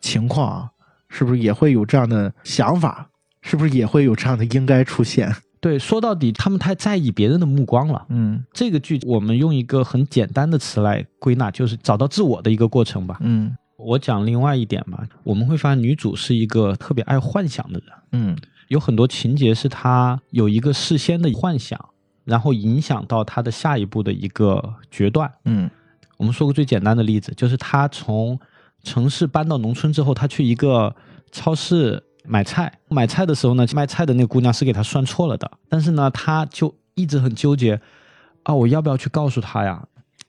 情况啊？是不是也会有这样的想法？是不是也会有这样的应该出现？对，说到底，他们太在意别人的目光了。嗯这个剧我们用一个很简单的词来归纳，就是找到自我的一个过程吧。嗯我讲另外一点吧，我们会发现女主是一个特别爱幻想的人，嗯有很多情节是她有一个事先的幻想，然后影响到她的下一步的一个决断。嗯我们说个最简单的例子，就是她从城市搬到农村之后，她去一个超市买菜，买菜的时候呢，卖菜的那个姑娘是给她算错了的，但是呢，她就一直很纠结，啊，我要不要去告诉她呀？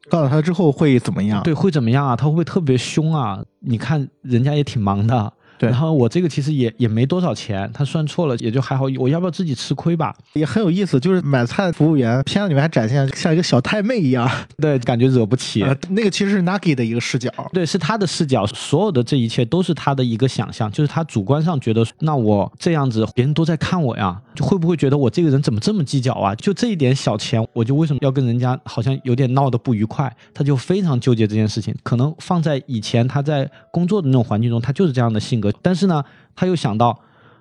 告诉他之后会怎么样？对，会怎么样啊？他会不会特别凶啊？你看人家也挺忙的，对然后我这个其实也也没多少钱，他算错了也就还好，我要不要自己吃亏吧？也很有意思，就是买菜服务员片子里面还展现像一个小太妹一样，对，感觉惹不起。呃，那个其实是 Nagi 的一个视角。对，是他的视角，所有的这一切都是他的一个想象，就是他主观上觉得，那我这样子，别人都在看我呀，就会不会觉得我这个人怎么这么计较啊？就这一点小钱，我就为什么要跟人家好像有点闹得不愉快？他就非常纠结这件事情。可能放在以前他在工作的那种环境中，他就是这样的性格，但是呢，他又想到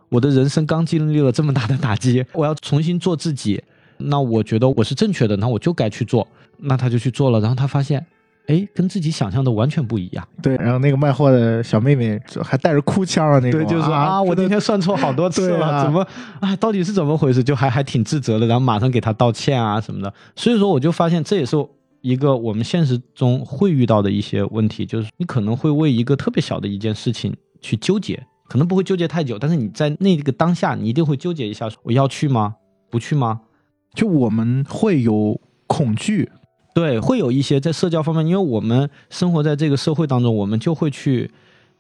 我的人生刚经历了这么大的打击，我要重新做自己，那我觉得我是正确的，那我就该去做，那他就去做了，然后他发现。哎，跟自己想象的完全不一样。对，然后那个卖货的小妹妹就还带着哭腔的那种，对，就是啊，我今天算错好多次了，啊怎么啊？到底是怎么回事？就还还挺自责的，然后马上给他道歉啊什么的。所以说，我就发现这也是一个我们现实中会遇到的一些问题，就是你可能会为一个特别小的一件事情去纠结，可能不会纠结太久，但是你在那个当下，你一定会纠结一下，我要去吗？不去吗？就我们会有恐惧，对，会有一些在社交方面，因为我们生活在这个社会当中，我们就会去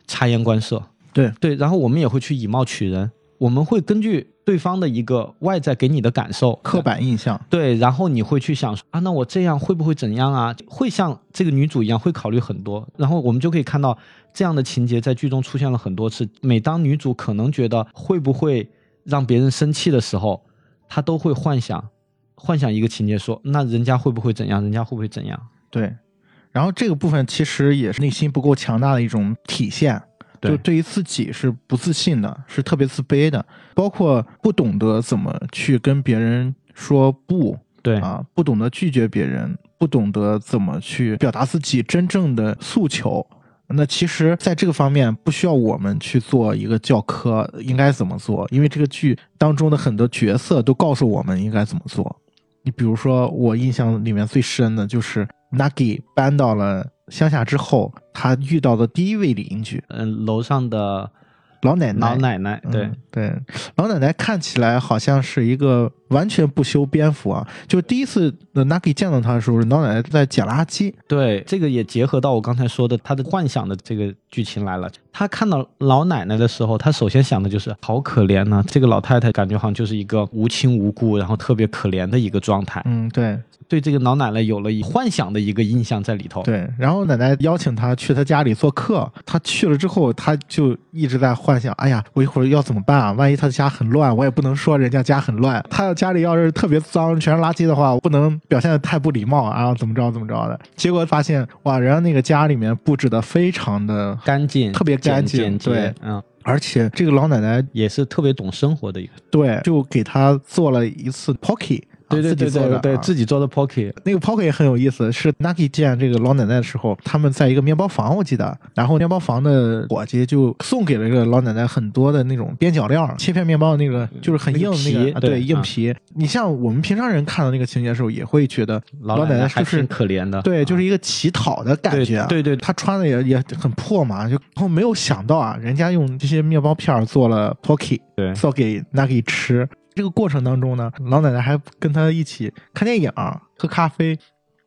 察言观色，对对，然后我们也会去以貌取人，我们会根据对方的一个外在给你的感受，刻板印象，对，然后你会去想说啊，那我这样会不会怎样啊？会像这个女主一样会考虑很多，然后我们就可以看到这样的情节在剧中出现了很多次。每当女主可能觉得会不会让别人生气的时候，她都会幻想幻想一个情节说，那人家会不会怎样？人家会不会怎样？对。然后这个部分其实也是内心不够强大的一种体现，对就对于自己是不自信的，是特别自卑的，包括不懂得怎么去跟别人说不对啊，不懂得拒绝别人，不懂得怎么去表达自己真正的诉求。那其实，在这个方面不需要我们去做一个教科，应该怎么做，因为这个剧当中的很多角色都告诉我们应该怎么做。你比如说，我印象里面最深的就是 Nagi 搬到了乡下之后，他遇到的第一位邻居嗯，楼上的老奶奶。老奶奶，对嗯、对，老奶奶看起来好像是一个完全不修边幅啊。就第一次呃 Nagi 见到他的时候，老奶奶在捡垃圾。对，这个也结合到我刚才说的他的幻想的这个剧情来了。他看到老奶奶的时候，他首先想的就是好可怜呐、这个老太太感觉好像就是一个无亲无故，然后特别可怜的一个状态，嗯，对对这个老奶奶有了幻想的一个印象在里头。对。然后奶奶邀请他去他家里做客，他去了之后，他就一直在幻想：哎呀，我一会儿要怎么办啊？万一他家很乱，我也不能说人家家很乱。他要家里要是特别脏，全是垃圾的话，我不能表现的太不礼貌啊，怎么着怎么着的。结果发现，哇，人家那个家里面布置的非常的干净，特别干净对嗯，而且这个老奶奶也是特别懂生活的一个。对就给她做了一次 pocky，对对对对对，啊自己做的 pocket，那个 pocket 也很有意思，是 Naki 见这个老奶奶的时候，他们在一个面包房，我记得，然后面包房的伙计就送给了这个老奶奶很多的那种边角料，切片面包的那个就是很硬的那那个对硬皮。你像我们平常人看到那个情节的时候，也会觉得老奶奶是不是还挺可怜的。对，就是啊一个乞讨的感觉啊。对对对她穿的也也很破嘛，就然后没有想到啊，人家用这些面包片做了 pocky，对做给 Naki 吃。这个过程当中呢，老奶奶还跟他一起看电影、喝咖啡。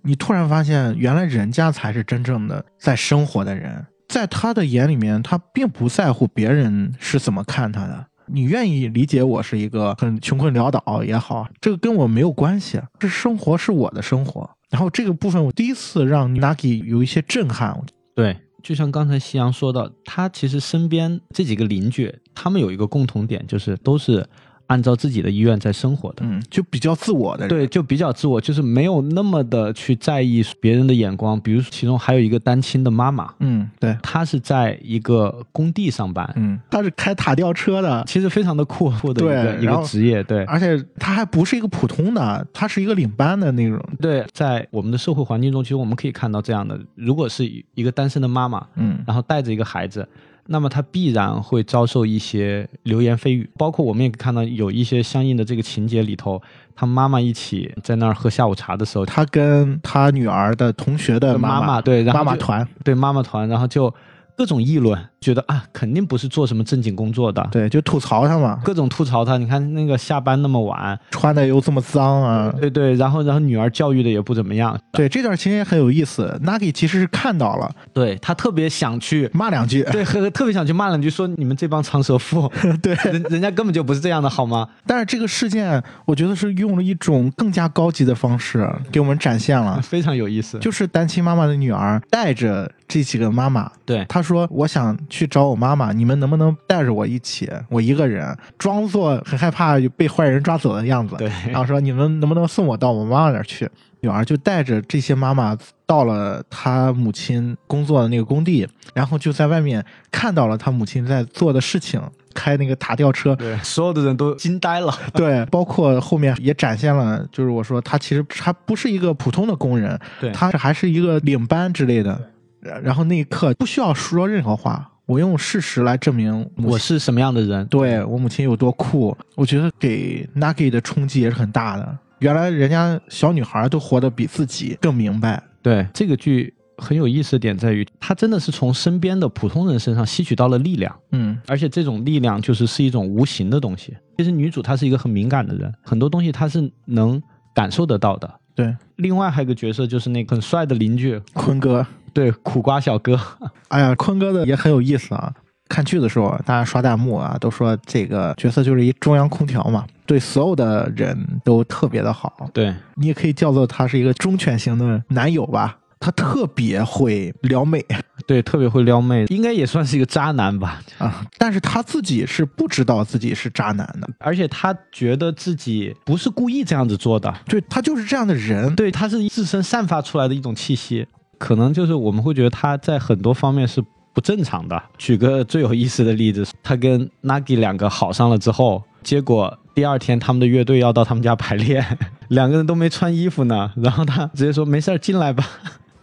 你突然发现，原来人家才是真正的在生活的人。在他的眼里面，他并不在乎别人是怎么看他的。你愿意理解我是一个很穷困潦倒也好，这个跟我没有关系，这生活是我的生活。然后这个部分，我第一次让 Nagi 有一些震撼。对，就像刚才夕阳说的，他其实身边这几个邻居，他们有一个共同点，就是都是按照自己的意愿在生活的。嗯，就比较自我的人。对，就比较自我，就是没有那么的去在意别人的眼光。比如，其中还有一个单亲的妈妈，嗯，对，她是在一个工地上班，嗯，她是开塔吊车的，其实非常的酷酷的一个一个职业。对而且她还不是一个普通的，她是一个领班的那种。对，在我们的社会环境中，其实我们可以看到这样的：如果是一个单身的妈妈，嗯然后带着一个孩子，那么她必然会遭受一些流言蜚语。包括我们也看到有一些相应的这个情节里头，他妈妈一起在那儿喝下午茶的时候，他跟他女儿的同学的妈妈对，妈妈团，对妈妈团，然后就各种议论，觉得啊，肯定不是做什么正经工作的，对，就吐槽他嘛，各种吐槽他。你看那个下班那么晚，穿的又这么脏啊。对对，然后然后女儿教育的也不怎么样，对，这段情节很有意思。Nagi 其实是看到了，对他特别想去。骂两句。对，和特别想去骂两句，说你们这帮长舌妇，对，人人家根本就不是这样的，好吗？但是这个事件，我觉得是用了一种更加高级的方式给我们展现了，非常有意思。就是单亲妈妈的女儿带着这几个妈妈，对她说：“我想去找我妈妈，你们能不能带着我一起？我一个人，装作很害怕被坏人抓走的样子。”对然后说：“你们能不能送我到我妈妈那儿去？”女儿就带着这些妈妈到了她母亲工作的那个工地，然后就在外面看到了她母亲在做的事情，开那个塔吊车。对，所有的人都惊呆了。对，包括后面也展现了，就是我说她其实他不是一个普通的工人，对他还是一个领班之类的。然然后那一刻不需要说任何话，我用事实来证明我是什么样的人？对我母亲有多酷。我觉得给 Nagi 的冲击也是很大的。原来人家小女孩都活得比自己更明白。对这个剧很有意思的点在于，她真的是从身边的普通人身上吸取到了力量，嗯，而且这种力量就是是一种无形的东西。其实女主她是一个很敏感的人，很多东西她是能感受得到的。对，另外还有一个角色就是那个很帅的邻居，坤哥，对苦瓜小哥，哎呀，坤哥的也很有意思啊。看剧的时候，大家刷弹幕啊，都说这个角色就是一中央空调嘛，对所有的人都特别的好。对你也可以叫做他是一个忠犬型的男友吧。他特别会撩妹 对，特别会撩妹，应该也算是一个渣男吧。啊，但是他自己是不知道自己是渣男的，而且他觉得自己不是故意这样子做的，对他就是这样的人。对，他是自身散发出来的一种气息，可能就是我们会觉得他在很多方面是不正常的。举个最有意思的例子，他跟 Nagi 两个好上了之后，结果第二天他们的乐队要到他们家排练，两个人都没穿衣服呢，然后他直接说没事儿进来吧。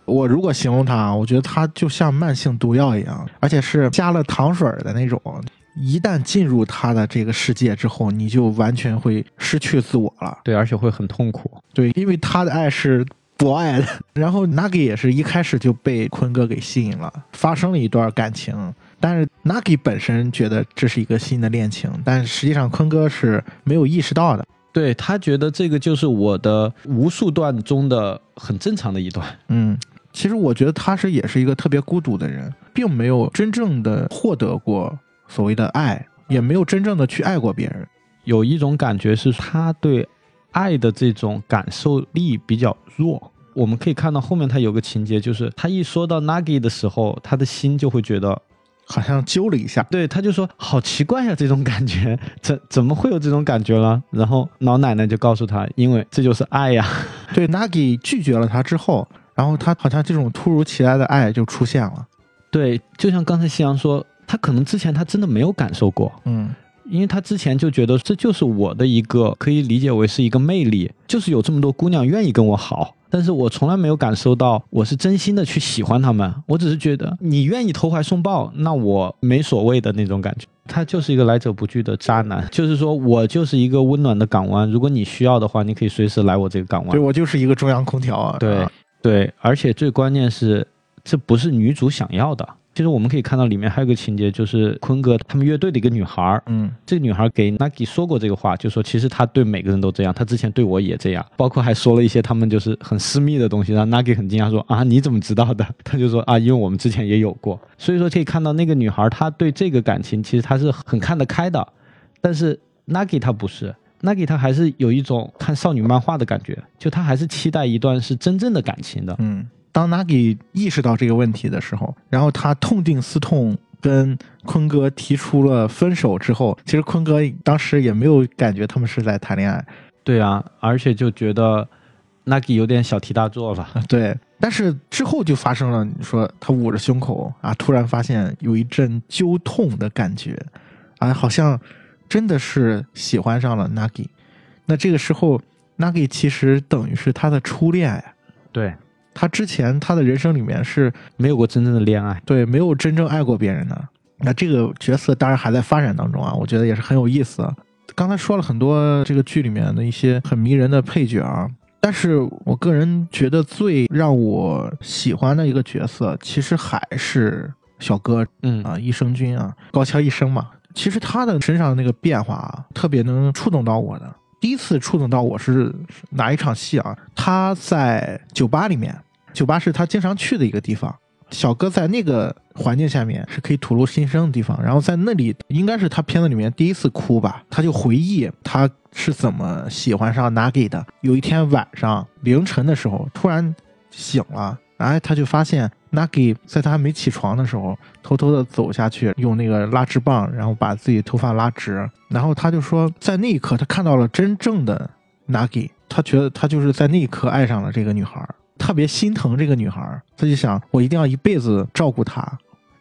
我如果形容他，我觉得他就像慢性毒药一样，而且是加了糖水儿的那种。一旦进入他的这个世界之后，你就完全会失去自我了。对，而且会很痛苦。对，因为他的爱是博爱的。然后 Nagi 也是一开始就被坤哥给吸引了，发生了一段感情。但是 Nagi 本身觉得这是一个新的恋情，但实际上坤哥是没有意识到的。对他觉得这个就是我的无数段中的很正常的一段。嗯，其实我觉得他是也是一个特别孤独的人，并没有真正的获得过所谓的爱，也没有真正的去爱过别人。有一种感觉是他对爱的这种感受力比较弱。我们可以看到后面他有个情节，就是他一说到 Nagi 的时候，他的心就会觉得，好像揪了一下，对，他就说好奇怪呀、这种感觉怎怎么会有这种感觉了？然后老奶奶就告诉他，因为这就是爱呀。对 Nagi 拒绝了他之后，然后他好像这种突如其来的爱就出现了。对，就像刚才夕阳说，他可能之前他真的没有感受过，嗯，因为他之前就觉得这就是我的一个可以理解为是一个魅力，就是有这么多姑娘愿意跟我好，但是我从来没有感受到我是真心的去喜欢他们，我只是觉得你愿意投怀送抱，那我没所谓的那种感觉。他就是一个来者不拒的渣男，就是说我就是一个温暖的港湾，如果你需要的话，你可以随时来我这个港湾对。我就是一个中央空调啊。对啊对，而且最关键是，这不是女主想要的。其实我们可以看到里面还有个情节，就是坤哥他们乐队的一个女孩儿，嗯这个女孩给 Nagi 说过这个话，就说其实她对每个人都这样，她之前对我也这样，包括还说了一些他们就是很私密的东西，让 Nagi 很惊讶说啊你怎么知道的？他就说啊因为我们之前也有过，所以说可以看到那个女孩她对这个感情其实她是很看得开的，但是 Nagi 她不是。Nagi 他还是有一种看少女漫画的感觉，就他还是期待一段是真正的感情的。嗯。当 Nagi 意识到这个问题的时候，然后他痛定思痛，跟坤哥提出了分手之后，其实坤哥当时也没有感觉他们是在谈恋爱，对啊，而且就觉得 Nagi 有点小题大做了。对。但是之后就发生了，你说他捂着胸口啊，突然发现有一阵揪痛的感觉，啊，好像真的是喜欢上了 Nagi。那这个时候，Nagi 其实等于是他的初恋呀。对，他之前他的人生里面是没有过真正的恋爱。对没有真正爱过别人的。那这个角色当然还在发展当中啊，我觉得也是很有意思。刚才说了很多这个剧里面的一些很迷人的配角啊，但是我个人觉得最让我喜欢的一个角色，其实还是小哥嗯啊，益生菌啊，高桥医生嘛。其实他的身上的那个变化啊，特别能触动到我的。第一次触动到我是哪一场戏啊？他在酒吧里面，酒吧是他经常去的一个地方。小哥在那个环境下面是可以吐露心声的地方，然后在那里应该是他片子里面第一次哭吧，他就回忆他是怎么喜欢上 Nagi 的。有一天晚上凌晨的时候，突然醒了，哎，他就发现 Nagi 在他还没起床的时候，偷偷的走下去，用那个拉直棒，然后把自己头发拉直，然后他就说，在那一刻他看到了真正的 Nagi，他觉得他就是在那一刻爱上了这个女孩。特别心疼这个女孩，他就想我一定要一辈子照顾她。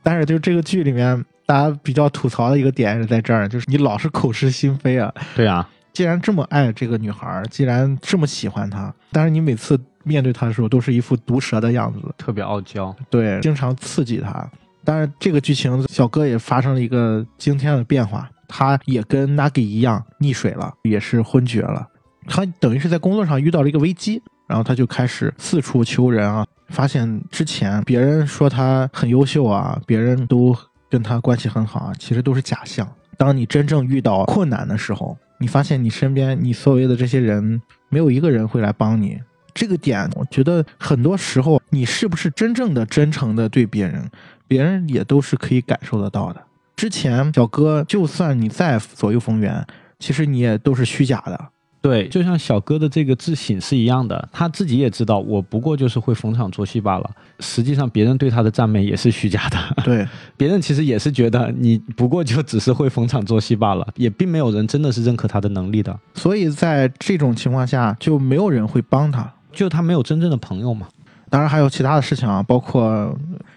但是就这个剧里面，大家比较吐槽的一个点是在这儿，就是你老是口是心非啊。对啊，既然这么爱这个女孩，既然这么喜欢她，但是你每次面对她的时候都是一副毒舌的样子，特别傲娇。对，经常刺激她。但是，这个剧情小哥也发生了一个惊天的变化，他也跟 Nagi 一样溺水了，也是昏厥了。他等于是在工作上遇到了一个危机。然后他就开始四处求人啊，发现之前别人说他很优秀啊，别人都跟他关系很好啊，其实都是假象。当你真正遇到困难的时候，你发现你身边你所谓的这些人，没有一个人会来帮你。这个点，我觉得很多时候你是不是真正的真诚的对别人，别人也都是可以感受得到的。之前小哥，就算你再左右逢源，其实你也都是虚假的。对，就像小哥的这个自省是一样的，他自己也知道，我不过就是会逢场作戏罢了。实际上，别人对他的赞美也是虚假的。对，别人其实也是觉得你不过就只是会逢场作戏罢了，也并没有人真的是认可他的能力的。所以在这种情况下，就没有人会帮他，就他没有真正的朋友嘛。当然还有其他的事情啊，包括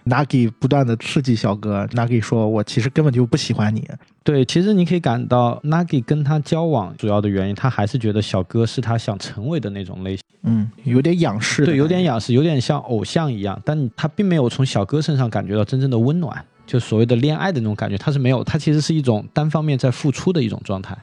Nagi 不断的刺激小哥，Nagi 说：“我其实根本就不喜欢你。”对，其实你可以感到 Nagi 跟他交往主要的原因，他还是觉得小哥是他想成为的那种类型。嗯，有点仰视，对，有点仰视，有点像偶像一样，但他并没有从小哥身上感觉到真正的温暖，就所谓的恋爱的那种感觉，他是没有，他其实是一种单方面在付出的一种状态。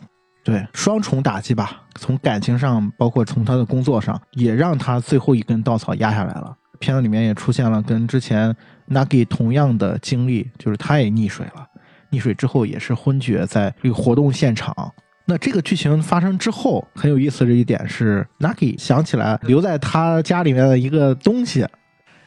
对，双重打击吧，从感情上，包括从他的工作上，也让他最后一根稻草压下来了。片子里面也出现了跟之前 Nagi 同样的经历，就是他也溺水了，溺水之后也是昏厥在这个活动现场。那这个剧情发生之后，很有意思的一点是，Nagi 想起来留在他家里面的一个东西，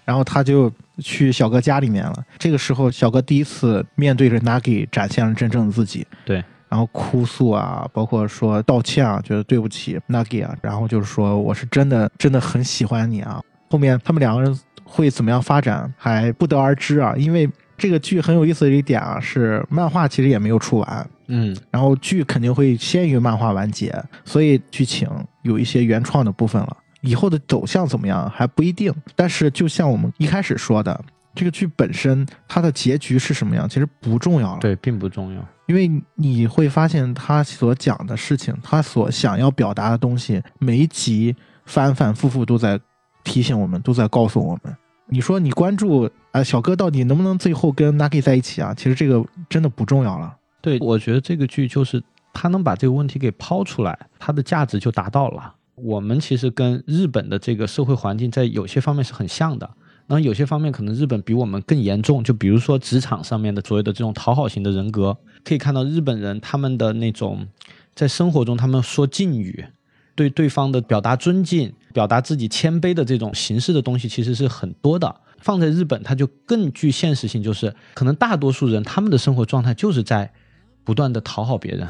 然后他就去小哥家里面了。这个时候，小哥第一次面对着 Nagi 展现了真正的自己。对。然后哭诉啊，包括说道歉啊，觉得对不起 Nagi 啊，然后就是说我是真的真的很喜欢你啊。后面他们两个人会怎么样发展还不得而知啊，因为这个剧很有意思的一点啊，是漫画其实也没有出完，嗯，然后剧肯定会先于漫画完结，所以剧情有一些原创的部分了。以后的走向怎么样还不一定，但是就像我们一开始说的，这个剧本身它的结局是什么样，其实不重要了。对，并不重要。因为你会发现他所讲的事情，他所想要表达的东西，每一集反反复复都在提醒我们，都在告诉我们。你说你关注啊、呃，小哥到底能不能最后跟 Nagi 在一起啊？其实这个真的不重要了。对，我觉得这个剧就是他能把这个问题给抛出来，它的价值就达到了。我们其实跟日本的这个社会环境在有些方面是很像的。然后有些方面可能日本比我们更严重，就比如说职场上面的所谓的这种讨好型的人格，可以看到日本人他们的那种在生活中他们说敬语，对对方的表达尊敬、表达自己谦卑的这种形式的东西，其实是很多的。放在日本，它就更具现实性，就是可能大多数人他们的生活状态就是在不断的讨好别人，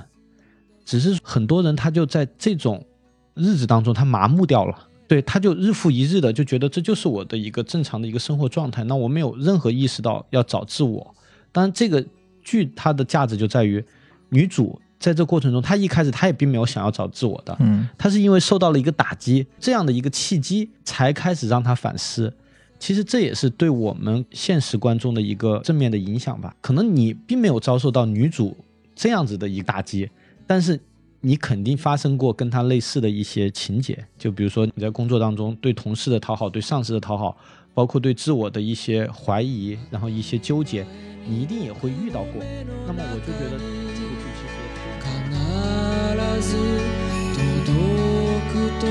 只是很多人他就在这种日子当中他麻木掉了，对，他就日复一日的就觉得这就是我的一个正常的一个生活状态，那我没有任何意识到要找自我。当然，这个剧它的价值就在于女主在这过程中，她一开始她也并没有想要找自我的，嗯她是因为受到了一个打击，这样的一个契机，才开始让她反思。其实这也是对我们现实观众的一个正面的影响吧。可能你并没有遭受到女主这样子的一个打击，但是你肯定发生过跟她类似的一些情节。就比如说你在工作当中对同事的讨好、对上司的讨好，包括对自我的一些怀疑，然后一些纠结，你一定也会遇到过。那么我就觉得这个剧其实。必ず届くと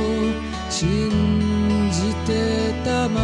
信じてた幻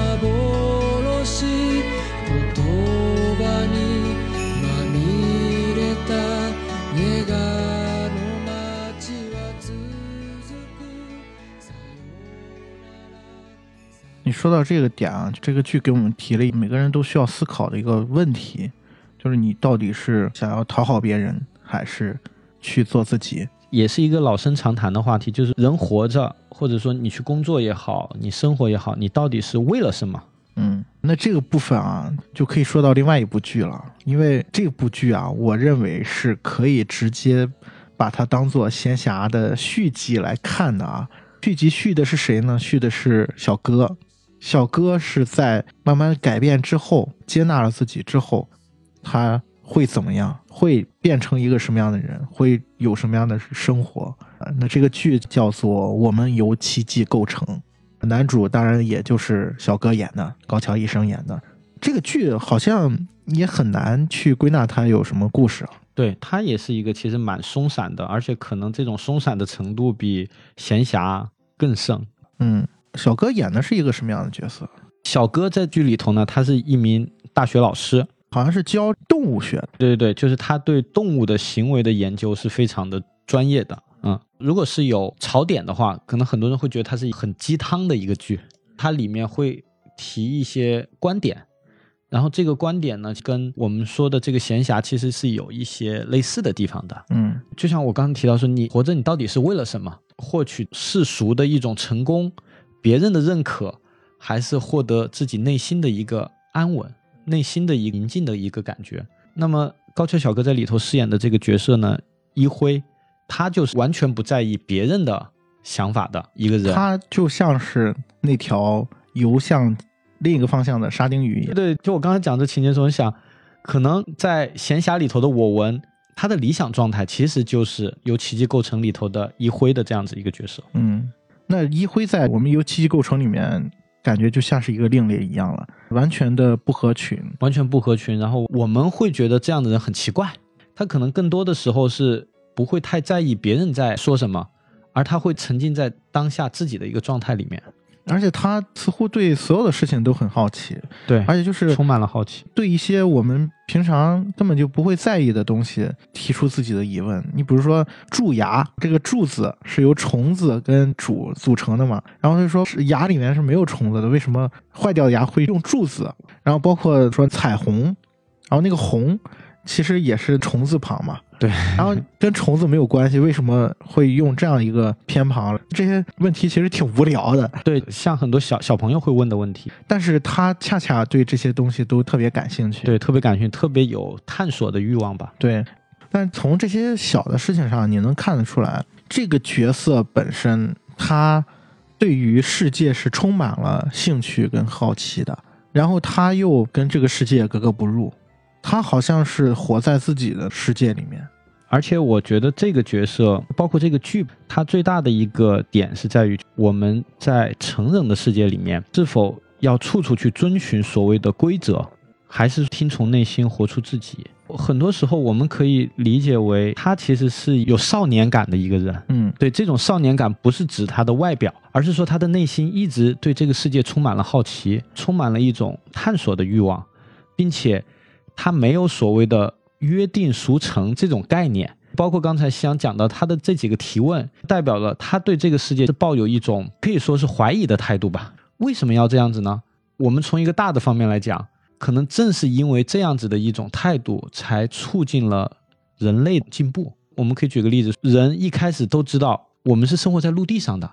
你说到这个点啊，这个剧给我们提了每个人都需要思考的一个问题，就是你到底是想要讨好别人，还是去做自己？也是一个老生常谈的话题，就是人活着，或者说你去工作也好，你生活也好，你到底是为了什么？嗯，那这个部分啊，就可以说到另外一部剧了，因为这部剧啊，我认为是可以直接把它当做闲暇的续集来看的啊。续集续的是谁呢？续的是小哥。小哥是在慢慢改变之后，接纳了自己之后，他会怎么样？会变成一个什么样的人？会有什么样的生活？那这个剧叫做《我们由奇迹构成》。男主当然也就是小哥演的，高桥医生演的。这个剧好像也很难去归纳它有什么故事啊。对，它也是一个其实蛮松散的，而且可能这种松散的程度比闲暇更甚。嗯，小哥演的是一个什么样的角色？小哥在剧里头呢，他是一名大学老师，好像是教动物学。对对对，就是他对动物的行为的研究是非常的专业的。嗯，如果是有槽点的话，可能很多人会觉得它是很鸡汤的一个剧，它里面会提一些观点，然后这个观点呢，跟我们说的这个闲暇其实是有一些类似的地方的。嗯就像我刚刚提到说，你活着你到底是为了什么？获取世俗的一种成功，别人的认可，还是获得自己内心的一个安稳、内心的一个宁静的一个感觉？那么高桥小哥在里头饰演的这个角色呢，一辉，他就是完全不在意别人的想法的一个人。他就像是那条游向另一个方向的沙丁鱼一样。对，就我刚才讲这情节的时候，想可能在闲暇里头的我文，他的理想状态其实就是由奇迹构成里头的一辉的这样子一个角色。嗯，那一辉在我们由七七构成里面，感觉就像是一个另类一样了，完全的不合群。完全不合群，然后我们会觉得这样的人很奇怪，他可能更多的时候是不会太在意别人在说什么，而他会沉浸在当下自己的一个状态里面，而且他似乎对所有的事情都很好奇，对，而且就是充满了好奇。对一些我们平常根本就不会在意的东西提出自己的疑问。你比如说蛀牙，这个蛀字是由虫子跟主组成的嘛？然后他就说是牙里面是没有虫子的，为什么坏掉的牙会用蛀字？然后包括说彩虹，然后那个红其实也是虫字旁嘛。对，然后跟虫子没有关系，为什么会用这样一个偏旁？这些问题其实挺无聊的，对，像很多小小朋友会问的问题，但是他恰恰对这些东西都特别感兴趣。对，特别感兴趣，特别有探索的欲望吧。对，但从这些小的事情上，你能看得出来，这个角色本身他对于世界是充满了兴趣跟好奇的，然后他又跟这个世界格格不入，他好像是活在自己的世界里面。而且我觉得这个角色，包括这个剧，它最大的一个点是在于我们在成人的世界里面，是否要处处去遵循所谓的规则，还是听从内心活出自己？很多时候我们可以理解为他其实是有少年感的一个人。嗯对这种少年感，不是指他的外表，而是说他的内心一直对这个世界充满了好奇，充满了一种探索的欲望，并且他没有所谓的约定俗成这种概念。包括刚才西阳讲到他的这几个提问，代表了他对这个世界是抱有一种可以说是怀疑的态度吧。为什么要这样子呢？我们从一个大的方面来讲，可能正是因为这样子的一种态度，才促进了人类进步。我们可以举个例子，人一开始都知道我们是生活在陆地上的，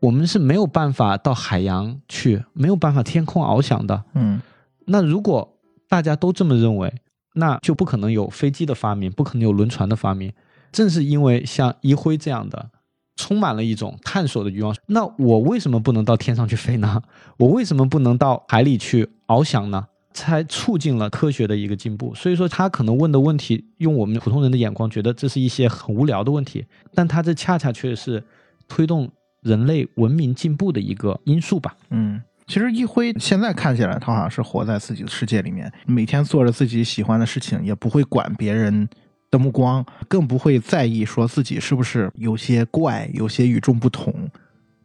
我们是没有办法到海洋去，没有办法天空翱翔的。嗯那如果大家都这么认为，那就不可能有飞机的发明，不可能有轮船的发明。正是因为像一辉这样的，充满了一种探索的欲望，那我为什么不能到天上去飞呢？我为什么不能到海里去翱翔呢？才促进了科学的一个进步。所以说，他可能问的问题，用我们普通人的眼光觉得这是一些很无聊的问题，但他这恰恰却是推动人类文明进步的一个因素吧。嗯。其实一辉现在看起来，他好像是活在自己的世界里面，每天做着自己喜欢的事情，也不会管别人的目光，更不会在意说自己是不是有些怪、有些与众不同。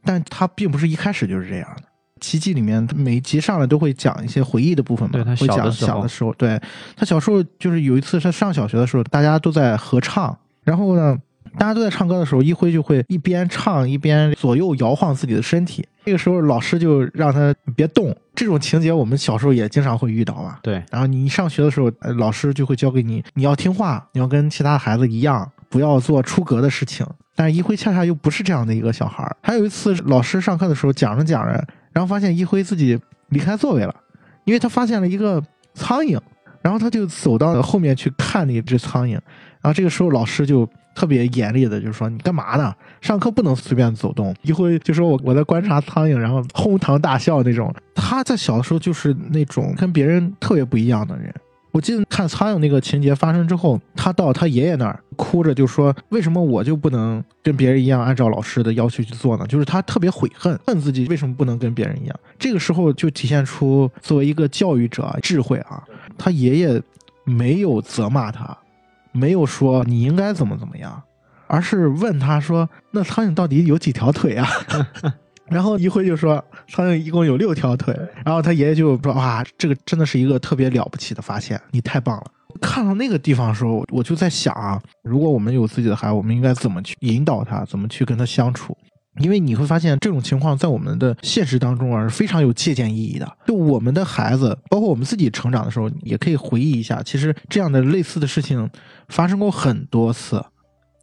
但他并不是一开始就是这样的。奇迹里面每一集上来都会讲一些回忆的部分嘛，对他会讲小的时候小的时候，对他小时候就是有一次他上小学的时候，大家都在合唱，然后呢，大家都在唱歌的时候，一辉就会一边唱一边左右摇晃自己的身体。这个时候老师就让他别动，这种情节我们小时候也经常会遇到吧。对，然后你上学的时候，呃老师就会教给你，你要听话，你要跟其他孩子一样，不要做出格的事情。但是一辉恰恰又不是这样的一个小孩儿。还有一次，老师上课的时候讲着讲着，然后发现一辉自己离开座位了，因为他发现了一个苍蝇，然后他就走到后面去看那只苍蝇。然后这个时候老师就特别严厉的就是说：“你干嘛呢？上课不能随便走动。”一辉就说我我在观察苍蝇，然后哄堂大笑那种。他在小的时候就是那种跟别人特别不一样的人。我记得看苍蝇那个情节发生之后，他到他爷爷那儿哭着就说：“为什么我就不能跟别人一样按照老师的要求去做呢？”就是他特别悔恨，恨自己为什么不能跟别人一样。这个时候就体现出作为一个教育者智慧啊，他爷爷没有责骂他，没有说你应该怎么怎么样，而是问他说：“那苍蝇到底有几条腿啊？” 然后一辉就说苍蝇一共有六条腿，然后他爷爷就说哇，这个真的是一个特别了不起的发现，你太棒了。看到那个地方的时候，我就在想啊，如果我们有自己的孩子，我们应该怎么去引导他，怎么去跟他相处？因为你会发现这种情况在我们的现实当中啊是非常有借鉴意义的。就我们的孩子，包括我们自己成长的时候，也可以回忆一下，其实这样的类似的事情发生过很多次。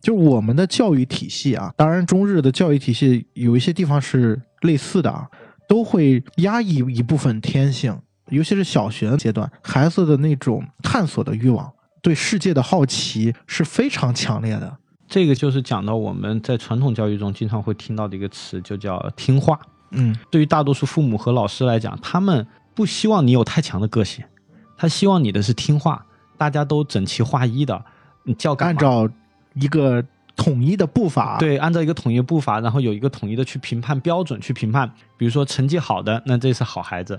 就我们的教育体系啊，当然中日的教育体系有一些地方是类似的啊，都会压抑一部分天性，尤其是小学阶段，孩子的那种探索的欲望，对世界的好奇是非常强烈的。这个就是讲到我们在传统教育中经常会听到的一个词，就叫听话。嗯对于大多数父母和老师来讲，他们不希望你有太强的个性，他希望你的是听话，大家都整齐划一的，你叫干嘛按照一个统一的步伐，，对，按照一个统一的步伐，然后有一个统一的去评判标准去评判。比如说成绩好的，那这是好孩子；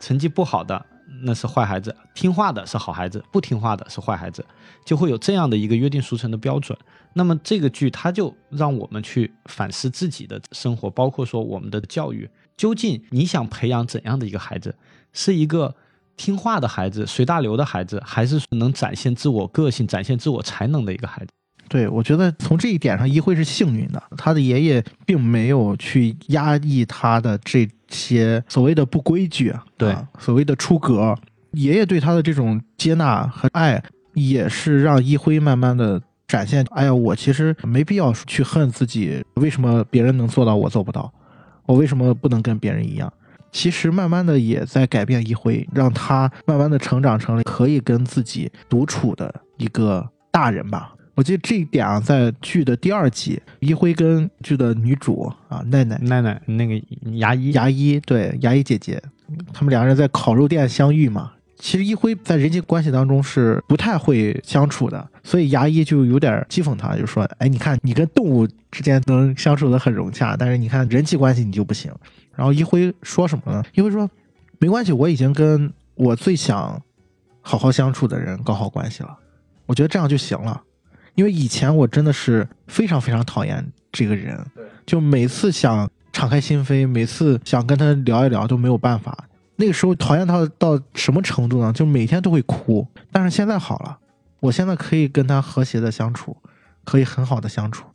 成绩不好的，那是坏孩子；听话的是好孩子，不听话的是坏孩子，就会有这样的一个约定俗成的标准。那么这个剧它就让我们去反思自己的生活，包括说我们的教育，究竟你想培养怎样的一个孩子？是一个听话的孩子、随大流的孩子，还是能展现自我个性、展现自我才能的一个孩子？对，我觉得从这一点上，一辉是幸运的，他的爷爷并没有去压抑他的这些所谓的不规矩，对啊所谓的出格。爷爷对他的这种接纳和爱，也是让一辉慢慢的展现，哎呀，我其实没必要去恨自己，为什么别人能做到，我做不到？我为什么不能跟别人一样？其实慢慢的也在改变一辉，让他慢慢的成长成了可以跟自己独处的一个大人吧。我记得这一点啊，在剧的第二集，一辉跟剧的女主啊奈奈奈奈那个牙医，牙医对牙医姐姐，他们两个人在烤肉店相遇嘛。其实一辉在人际关系当中是不太会相处的，所以牙医就有点讥讽他，就说：“哎，你看你跟动物之间能相处的很融洽，但是你看人际关系你就不行。”然后一辉说什么呢？一辉说：“没关系，我已经跟我最想好好相处的人搞好关系了。我觉得这样就行了。因为以前我真的是非常非常讨厌这个人，就每次想敞开心扉，每次想跟他聊一聊都没有办法。那个时候讨厌他到什么程度呢？就每天都会哭。但是现在好了，我现在可以跟他和谐的相处，可以很好的相处。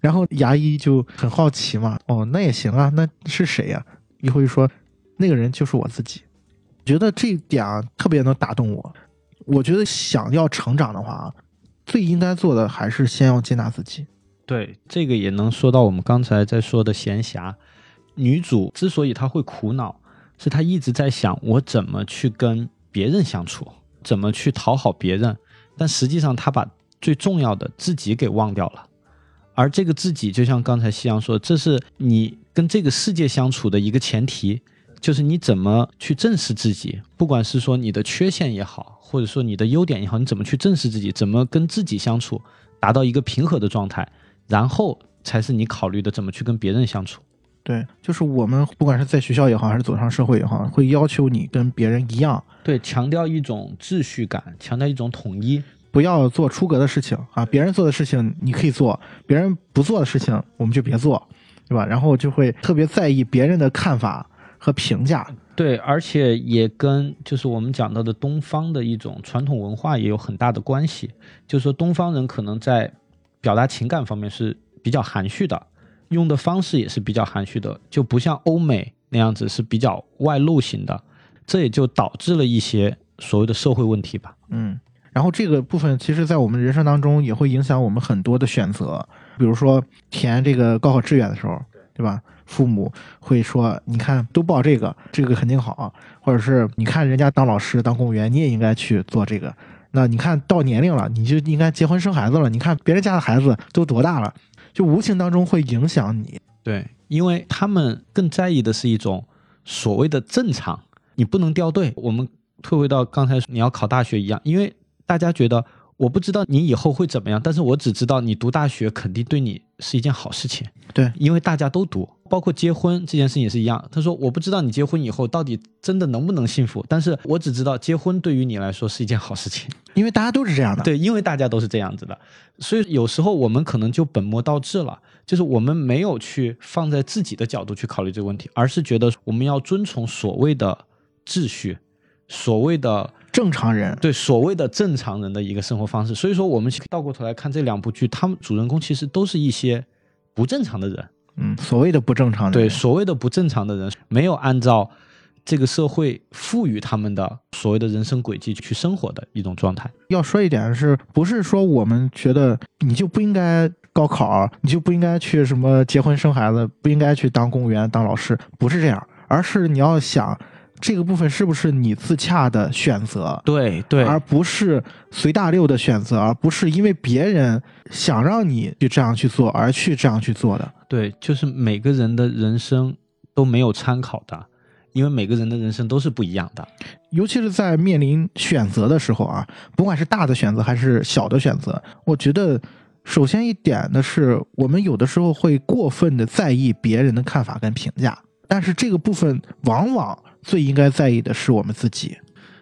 然后牙医就很好奇嘛，哦，那也行啊，那是谁呀、一会儿就说那个人就是我自己。觉得这一点啊特别能打动我。我觉得想要成长的话，最应该做的还是先要接纳自己。对，这个也能说到我们刚才在说的闲暇。女主之所以她会苦恼，是他一直在想我怎么去跟别人相处，怎么去讨好别人，但实际上他把最重要的自己给忘掉了。而这个自己，就像刚才夕阳说，这是你跟这个世界相处的一个前提，就是你怎么去正视自己，不管是说你的缺陷也好，或者说你的优点也好，你怎么去正视自己，怎么跟自己相处，达到一个平和的状态，然后才是你考虑的怎么去跟别人相处。对，就是我们不管是在学校也好，还是走上社会也好，会要求你跟别人一样，对，强调一种秩序感，强调一种统一。不要做出格的事情啊。别人做的事情你可以做，别人不做的事情我们就别做，对吧？然后就会特别在意别人的看法和评价。对，而且也跟就是我们讲到的东方的一种传统文化也有很大的关系。就是说，东方人可能在表达情感方面是比较含蓄的，用的方式也是比较含蓄的，就不像欧美那样子是比较外露型的。这也就导致了一些所谓的社会问题吧。嗯，然后这个部分其实，在我们人生当中也会影响我们很多的选择，比如说填这个高考志愿的时候，对吧？父母会说：“你看，都报这个，这个肯定好。”或者是你看人家当老师、当公务员，你也应该去做这个。那你看到年龄了，你就应该结婚生孩子了。你看别人家的孩子都多大了，就无形当中会影响你。对，因为他们更在意的是一种所谓的正常，你不能掉队。我们退回到刚才你要考大学一样，因为大家觉得我不知道你以后会怎么样，但是我只知道你读大学肯定对你是一件好事情。对，因为大家都读，包括结婚这件事情也是一样。他说我不知道你结婚以后到底真的能不能幸福，但是我只知道结婚对于你来说是一件好事情。因为大家都是这样的。对，因为大家都是这样子的，所以有时候我们可能就本末倒置了，就是我们没有去放在自己的角度去考虑这个问题，而是觉得我们要遵从所谓的秩序，所谓的正常人，对所谓的正常人的一个生活方式。所以说，我们倒过头来看这两部剧，他们主人公其实都是一些不正常的人，嗯，所谓的不正常的对，所谓的不正常的人，没有按照这个社会赋予他们的所谓的人生轨迹去生活的一种状态。要说一点是不是说我们觉得你就不应该高考，你就不应该去什么结婚生孩子，不应该去当公务员、当老师，不是这样，而是你要想这个部分是不是你自洽的选择，对对而不是随大流的选择，而不是因为别人想让你去这样去做而去这样去做的。对，就是每个人的人生都没有参考的，因为每个人的人生都是不一样的。尤其是在面临选择的时候啊，不管是大的选择还是小的选择，我觉得首先一点的是，我们有的时候会过分的在意别人的看法跟评价，但是这个部分往往最应该在意的是我们自己。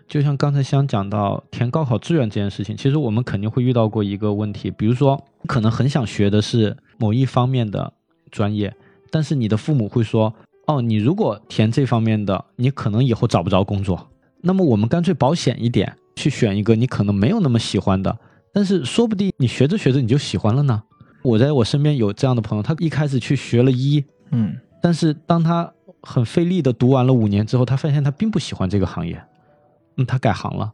就像刚才想讲到填高考志愿这件事情，其实我们肯定会遇到过一个问题，比如说可能很想学的是某一方面的专业，但是你的父母会说，哦，你如果填这方面的，你可能以后找不着工作。那么我们干脆保险一点，去选一个你可能没有那么喜欢的，但是说不定你学着学着你就喜欢了呢。我在我身边有这样的朋友，他一开始去学了医，嗯，但是当他很费力的读完了五年之后，他发现他并不喜欢这个行业，嗯，他改行了。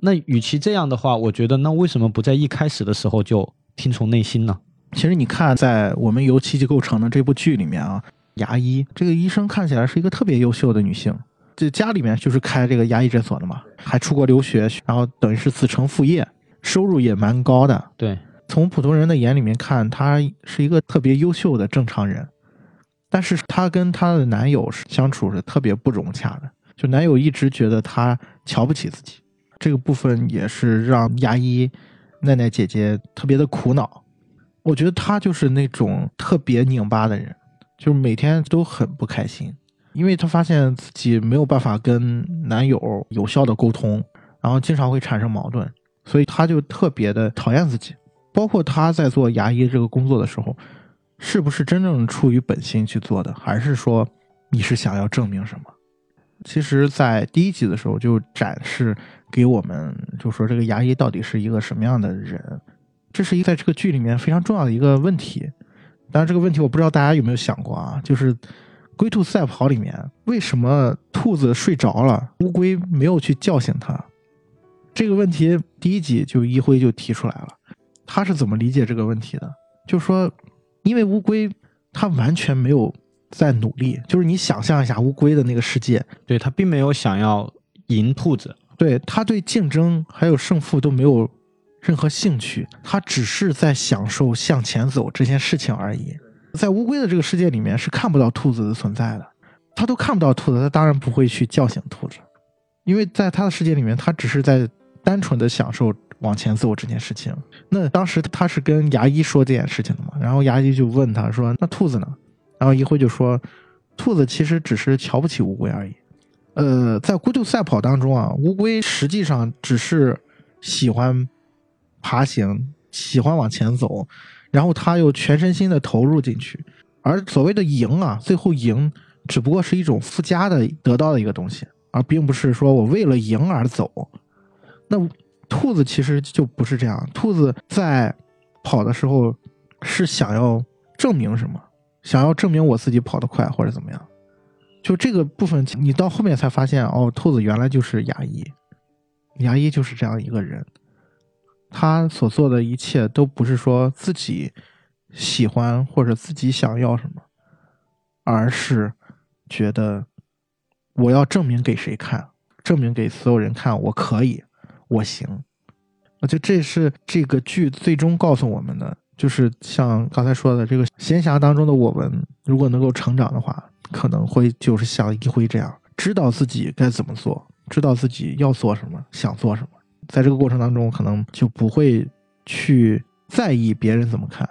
那与其这样的话，我觉得那为什么不在一开始的时候就听从内心呢？其实你看，在我们由奇迹构成的这部剧里面啊，牙医这个医生看起来是一个特别优秀的女性，这家里面就是开这个牙医诊所的嘛，还出国留学，然后等于是子承父业，收入也蛮高的。对，从普通人的眼里面看，她是一个特别优秀的正常人，但是她跟她的男友是相处是特别不融洽的，就男友一直觉得她瞧不起自己，这个部分也是让牙医奈奈姐姐特别的苦恼。我觉得她就是那种特别拧巴的人，就是每天都很不开心，因为她发现自己没有办法跟男友有效的沟通，然后经常会产生矛盾，所以她就特别的讨厌自己。包括她在做牙医这个工作的时候，是不是真正出于本心去做的，还是说你是想要证明什么？其实，在第一集的时候就展示给我们，就说这个牙医到底是一个什么样的人，这是一在这个剧里面非常重要的一个问题。当然，这个问题我不知道大家有没有想过啊，就是《龟兔赛跑》里面为什么兔子睡着了，乌龟没有去叫醒它？这个问题第一集就一辉就提出来了，他是怎么理解这个问题的？就说，因为乌龟它完全没有在努力，就是你想象一下乌龟的那个世界，对它并没有想要赢兔子，对它对竞争还有胜负都没有任何兴趣，它只是在享受向前走这件事情而已。在乌龟的这个世界里面是看不到兔子的存在的，它都看不到兔子，它当然不会去叫醒兔子，因为在它的世界里面，它只是在单纯的享受往前走这件事情。那当时他是跟牙医说这件事情的嘛，然后牙医就问他说：“那兔子呢？”然后一辉就说：“兔子其实只是瞧不起乌龟而已。”呃，在孤独赛跑当中啊，乌龟实际上只是喜欢爬行，喜欢往前走，然后它又全身心的投入进去。而所谓的赢啊，最后赢只不过是一种附加的得到的一个东西，而并不是说我为了赢而走。那兔子其实就不是这样，兔子在跑的时候是想要证明什么？想要证明我自己跑得快或者怎么样？就这个部分，你到后面才发现，哦，兔子原来就是牙医，牙医就是这样一个人，他所做的一切都不是说自己喜欢或者自己想要什么，而是觉得我要证明给谁看，证明给所有人看，我可以，我行。而且这是这个剧最终告诉我们的，就是像刚才说的，这个闲暇当中的我们，如果能够成长的话，可能会就是像一辉这样，知道自己该怎么做，知道自己要做什么，想做什么，在这个过程当中，可能就不会去在意别人怎么看。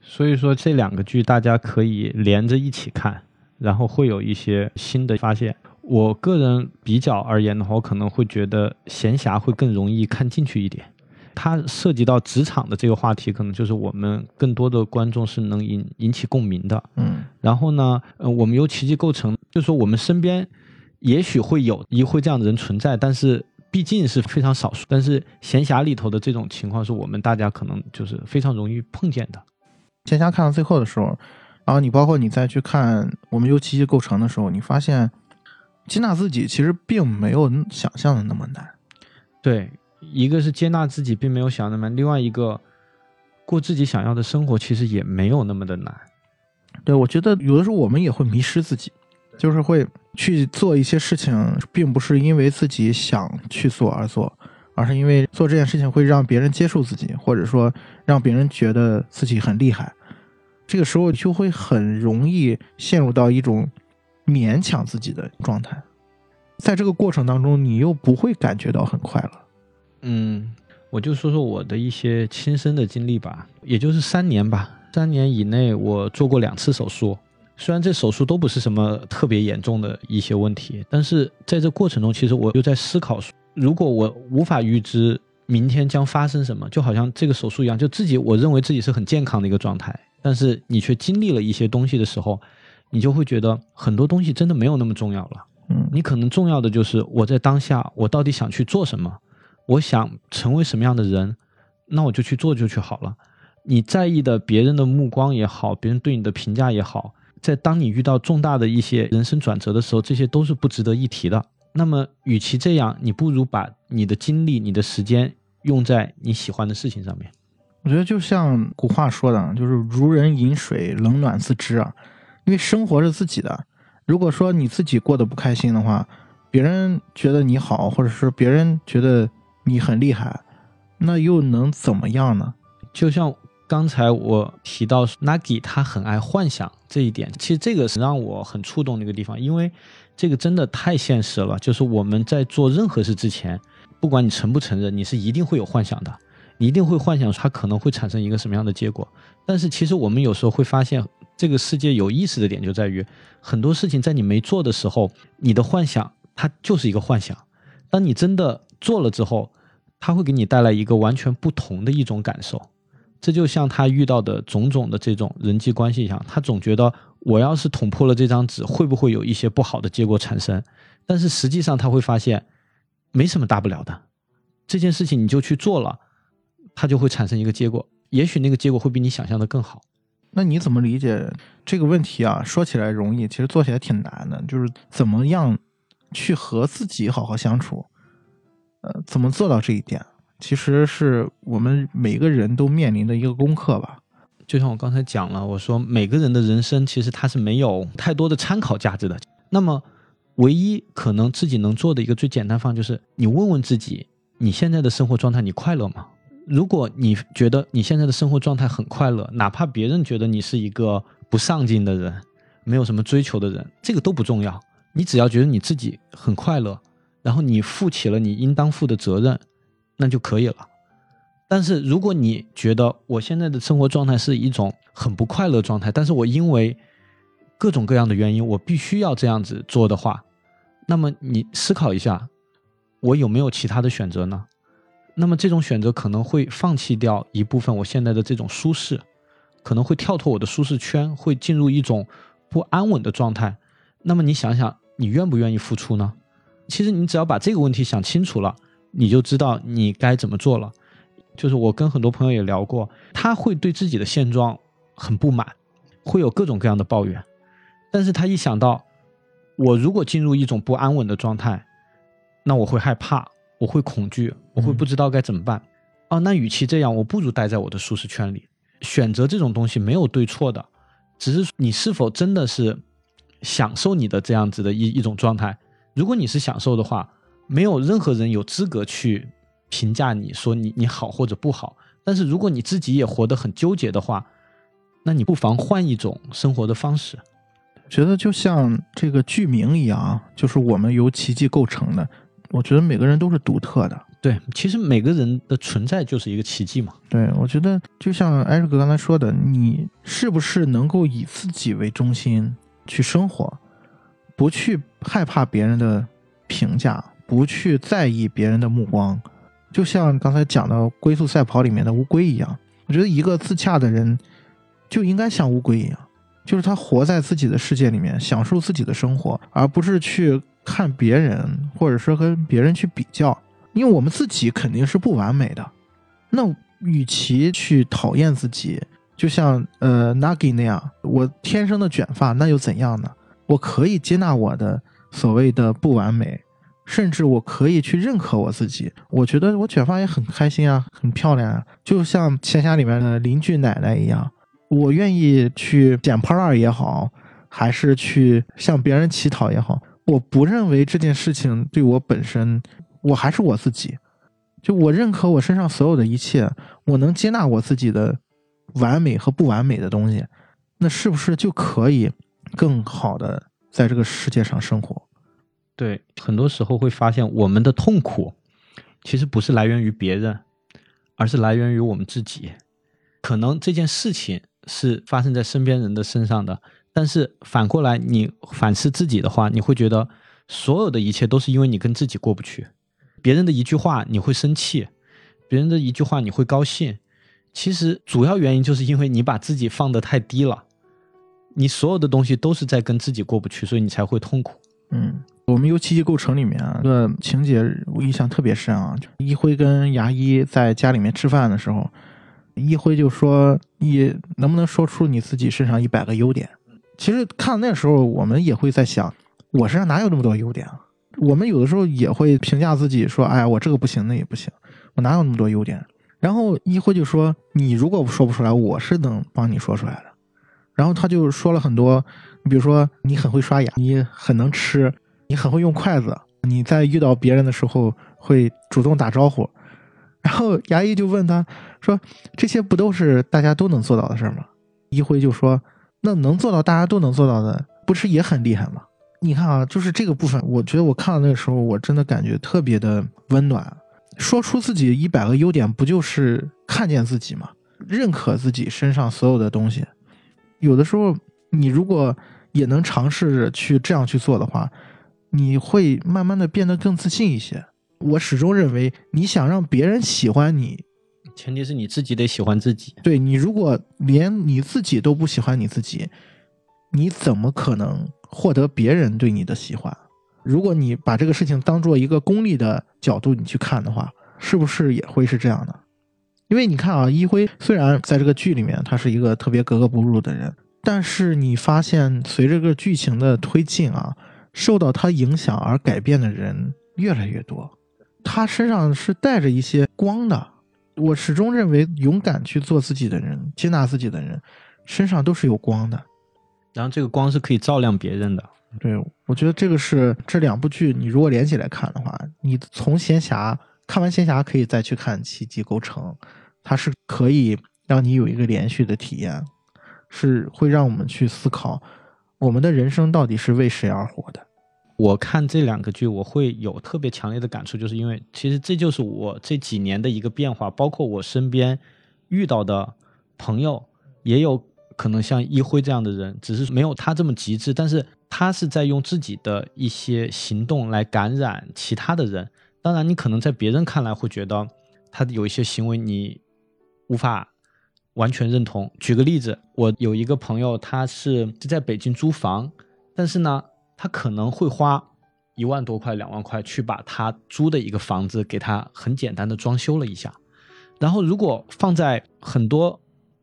所以说这两个剧大家可以连着一起看，然后会有一些新的发现。我个人比较而言的话，我可能会觉得闲暇会更容易看进去一点。它涉及到职场的这个话题，可能就是我们更多的观众是能引引起共鸣的。嗯然后呢，呃，我们由奇迹构成，就是说我们身边也许会有一会这样的人存在，但是毕竟是非常少数。但是闲暇里头的这种情况，是我们大家可能就是非常容易碰见的。闲暇看到最后的时候，然后你包括你再去看我们由奇迹构成的时候，你发现接纳自己其实并没有想象的那么难。对，一个是接纳自己，并没有想那么难；另外一个，过自己想要的生活，其实也没有那么的难。对我觉得有的时候我们也会迷失自己，就是会去做一些事情，并不是因为自己想去做而做，而是因为做这件事情会让别人接受自己，或者说让别人觉得自己很厉害。这个时候就会很容易陷入到一种勉强自己的状态，在这个过程当中，你又不会感觉到很快乐。嗯，我就说说我的一些亲身的经历吧，也就是三年吧，三年以内我做过两次手术，虽然这手术都不是什么特别严重的一些问题，但是在这过程中，其实我又在思考，如果我无法预知明天将发生什么，就好像这个手术一样，就自己我认为自己是很健康的一个状态，但是你却经历了一些东西的时候，你就会觉得很多东西真的没有那么重要了。嗯你可能重要的就是我在当下，我到底想去做什么，我想成为什么样的人，那我就去做就去好了。你在意的别人的目光也好，别人对你的评价也好，在当你遇到重大的一些人生转折的时候，这些都是不值得一提的。那么，与其这样，你不如把你的精力、你的时间用在你喜欢的事情上面。我觉得就像古话说的，就是如人饮水，冷暖自知啊。因为生活是自己的，如果说你自己过得不开心的话，别人觉得你好，或者是别人觉得你很厉害，那又能怎么样呢？就像刚才我提到 Nagi 他很爱幻想这一点，其实这个是让我很触动的一个地方，因为这个真的太现实了。就是我们在做任何事之前，不管你承不承认，你是一定会有幻想的，你一定会幻想它可能会产生一个什么样的结果。但是其实我们有时候会发现，这个世界有意思的点就在于，很多事情在你没做的时候，你的幻想它就是一个幻想；当你真的做了之后，它会给你带来一个完全不同的一种感受。这就像他遇到的种种的这种人际关系一样，他总觉得我要是捅破了这张纸，会不会有一些不好的结果产生？但是实际上他会发现，没什么大不了的，这件事情你就去做了，它就会产生一个结果，也许那个结果会比你想象的更好。那你怎么理解这个问题啊？说起来容易，其实做起来挺难的。就是怎么样去和自己好好相处，呃，怎么做到这一点，其实是我们每个人都面临的一个功课吧。就像我刚才讲了，我说每个人的人生其实他是没有太多的参考价值的。那么，唯一可能自己能做的一个最简单方就是，你问问自己，你现在的生活状态你快乐吗？如果你觉得你现在的生活状态很快乐，哪怕别人觉得你是一个不上进的人，没有什么追求的人，这个都不重要。你只要觉得你自己很快乐，然后你负起了你应当负的责任，那就可以了。但是如果你觉得我现在的生活状态是一种很不快乐状态，但是我因为各种各样的原因，我必须要这样子做的话，那么你思考一下，我有没有其他的选择呢？那么这种选择可能会放弃掉一部分我现在的这种舒适，可能会跳脱我的舒适圈，会进入一种不安稳的状态。那么你想想，你愿不愿意付出呢？其实你只要把这个问题想清楚了，你就知道你该怎么做了。就是我跟很多朋友也聊过，他会对自己的现状很不满，会有各种各样的抱怨，但是他一想到我如果进入一种不安稳的状态，那我会害怕，我会恐惧，我会不知道该怎么办。哦，那与其这样，我不如待在我的舒适圈里。选择这种东西没有对错的，只是你是否真的是享受你的这样子的一一种状态。如果你是享受的话，没有任何人有资格去评价你说你你好或者不好。但是如果你自己也活得很纠结的话，那你不妨换一种生活的方式。觉得就像这个剧名一样啊，就是我们由奇迹构成的。我觉得每个人都是独特的。对，其实每个人的存在就是一个奇迹嘛。对，我觉得就像艾瑞克刚才说的，你是不是能够以自己为中心去生活，不去害怕别人的评价，不去在意别人的目光，就像刚才讲的《龟速赛跑》里面的乌龟一样。我觉得一个自洽的人就应该像乌龟一样，就是他活在自己的世界里面，享受自己的生活，而不是去看别人，或者说跟别人去比较。因为我们自己肯定是不完美的，那与其去讨厌自己，就像呃 Nagi 那样，我天生的卷发，那又怎样呢？我可以接纳我的所谓的不完美，甚至我可以去认可我自己。我觉得我卷发也很开心啊，很漂亮啊，就像仙侠里面的邻居奶奶一样，我愿意去捡破烂也好，还是去向别人乞讨也好，我不认为这件事情对我本身。我还是我自己，就我认可我身上所有的一切，我能接纳我自己的完美和不完美的东西，那是不是就可以更好的在这个世界上生活？对，很多时候会发现我们的痛苦其实不是来源于别人，而是来源于我们自己。可能这件事情是发生在身边人的身上的，但是反过来你反思自己的话，你会觉得所有的一切都是因为你跟自己过不去。别人的一句话你会生气，别人的一句话你会高兴，其实主要原因就是因为你把自己放得太低了，你所有的东西都是在跟自己过不去，所以你才会痛苦。嗯，我们由奇迹构成里面啊，个情节我印象特别深啊，一辉跟牙医在家里面吃饭的时候，一辉就说：“你能不能说出你自己身上一百个优点？”其实看那时候，我们也会在想，我身上哪有那么多优点啊？我们有的时候也会评价自己说：“哎呀，我这个不行，那也不行，我哪有那么多优点？”然后一辉就说：“你如果说不出来，我是能帮你说出来的。”然后他就说了很多，比如说你很会刷牙，你很能吃，你很会用筷子，你在遇到别人的时候会主动打招呼。然后牙医就问他说：“这些不都是大家都能做到的事吗？”一辉就说：“那能做到大家都能做到的，不是也很厉害吗？”你看啊，就是这个部分，我觉得我看到那个时候，我真的感觉特别的温暖。说出自己一百个优点，不就是看见自己吗？认可自己身上所有的东西。有的时候，你如果也能尝试着去这样去做的话，你会慢慢的变得更自信一些。我始终认为，你想让别人喜欢你，前提是你自己得喜欢自己。对你如果连你自己都不喜欢你自己，你怎么可能获得别人对你的喜欢？如果你把这个事情当做一个功利的角度你去看的话，是不是也会是这样的？因为你看啊，一辉虽然在这个剧里面他是一个特别格格不入的人，但是你发现随着个剧情的推进啊，受到他影响而改变的人越来越多，他身上是带着一些光的。我始终认为，勇敢去做自己的人，接纳自己的人，身上都是有光的。然后这个光是可以照亮别人的。对，我觉得这个是这两部剧，你如果连起来看的话，你从闲暇看完闲暇，可以再去看奇迹构成，它是可以让你有一个连续的体验，是会让我们去思考我们的人生到底是为谁而活的。我看这两个剧，我会有特别强烈的感触，就是因为其实这就是我这几年的一个变化，包括我身边遇到的朋友，也有可能像一辉这样的人，只是没有他这么极致，但是他是在用自己的一些行动来感染其他的人。当然，你可能在别人看来会觉得他有一些行为你无法完全认同。举个例子，我有一个朋友，他是是在北京租房，但是呢。他可能会花一万多块、两万块去把他租的一个房子给他很简单的装修了一下，然后如果放在很多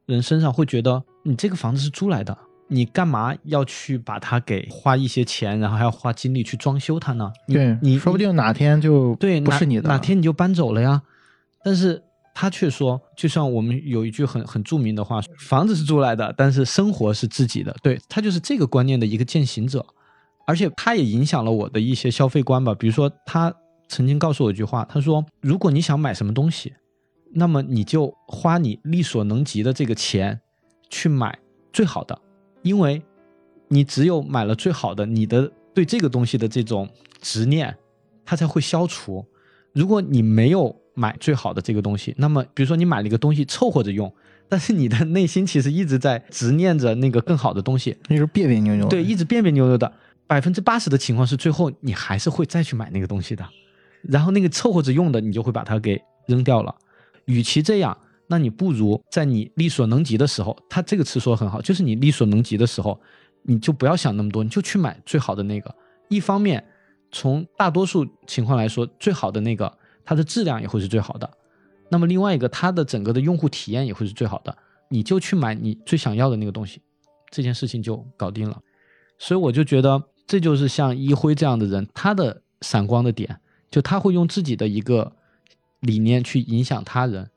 人身上，会觉得你这个房子是租来的，你干嘛要去把它给花一些钱，然后还要花精力去装修它呢？你对你说不定哪天就对不是你的了哪天你就搬走了呀。但是他却说，就像我们有一句很很著名的话，房子是租来的，但是生活是自己的。对他就是这个观念的一个践行者。而且他也影响了我的一些消费观吧。比如说，他曾经告诉我一句话，他说：“如果你想买什么东西，那么你就花你力所能及的这个钱去买最好的，因为你只有买了最好的，你的对这个东西的这种执念，它才会消除。如果你没有买最好的这个东西，那么比如说你买了一个东西凑合着用，但是你的内心其实一直在执念着那个更好的东西，那是别别扭扭。对，一直别别扭扭的。百分之八十的情况是，最后你还是会再去买那个东西的，然后那个凑合着用的，你就会把它给扔掉了。与其这样，那你不如在你力所能及的时候，他这个词说的很好，就是你力所能及的时候，你就不要想那么多，你就去买最好的那个。一方面，从大多数情况来说，最好的那个它的质量也会是最好的。那么另外一个，它的整个的用户体验也会是最好的。你就去买你最想要的那个东西，这件事情就搞定了。所以我就觉得，这就是像一辉这样的人，他的闪光的点，就他会用自己的一个理念去影响他人。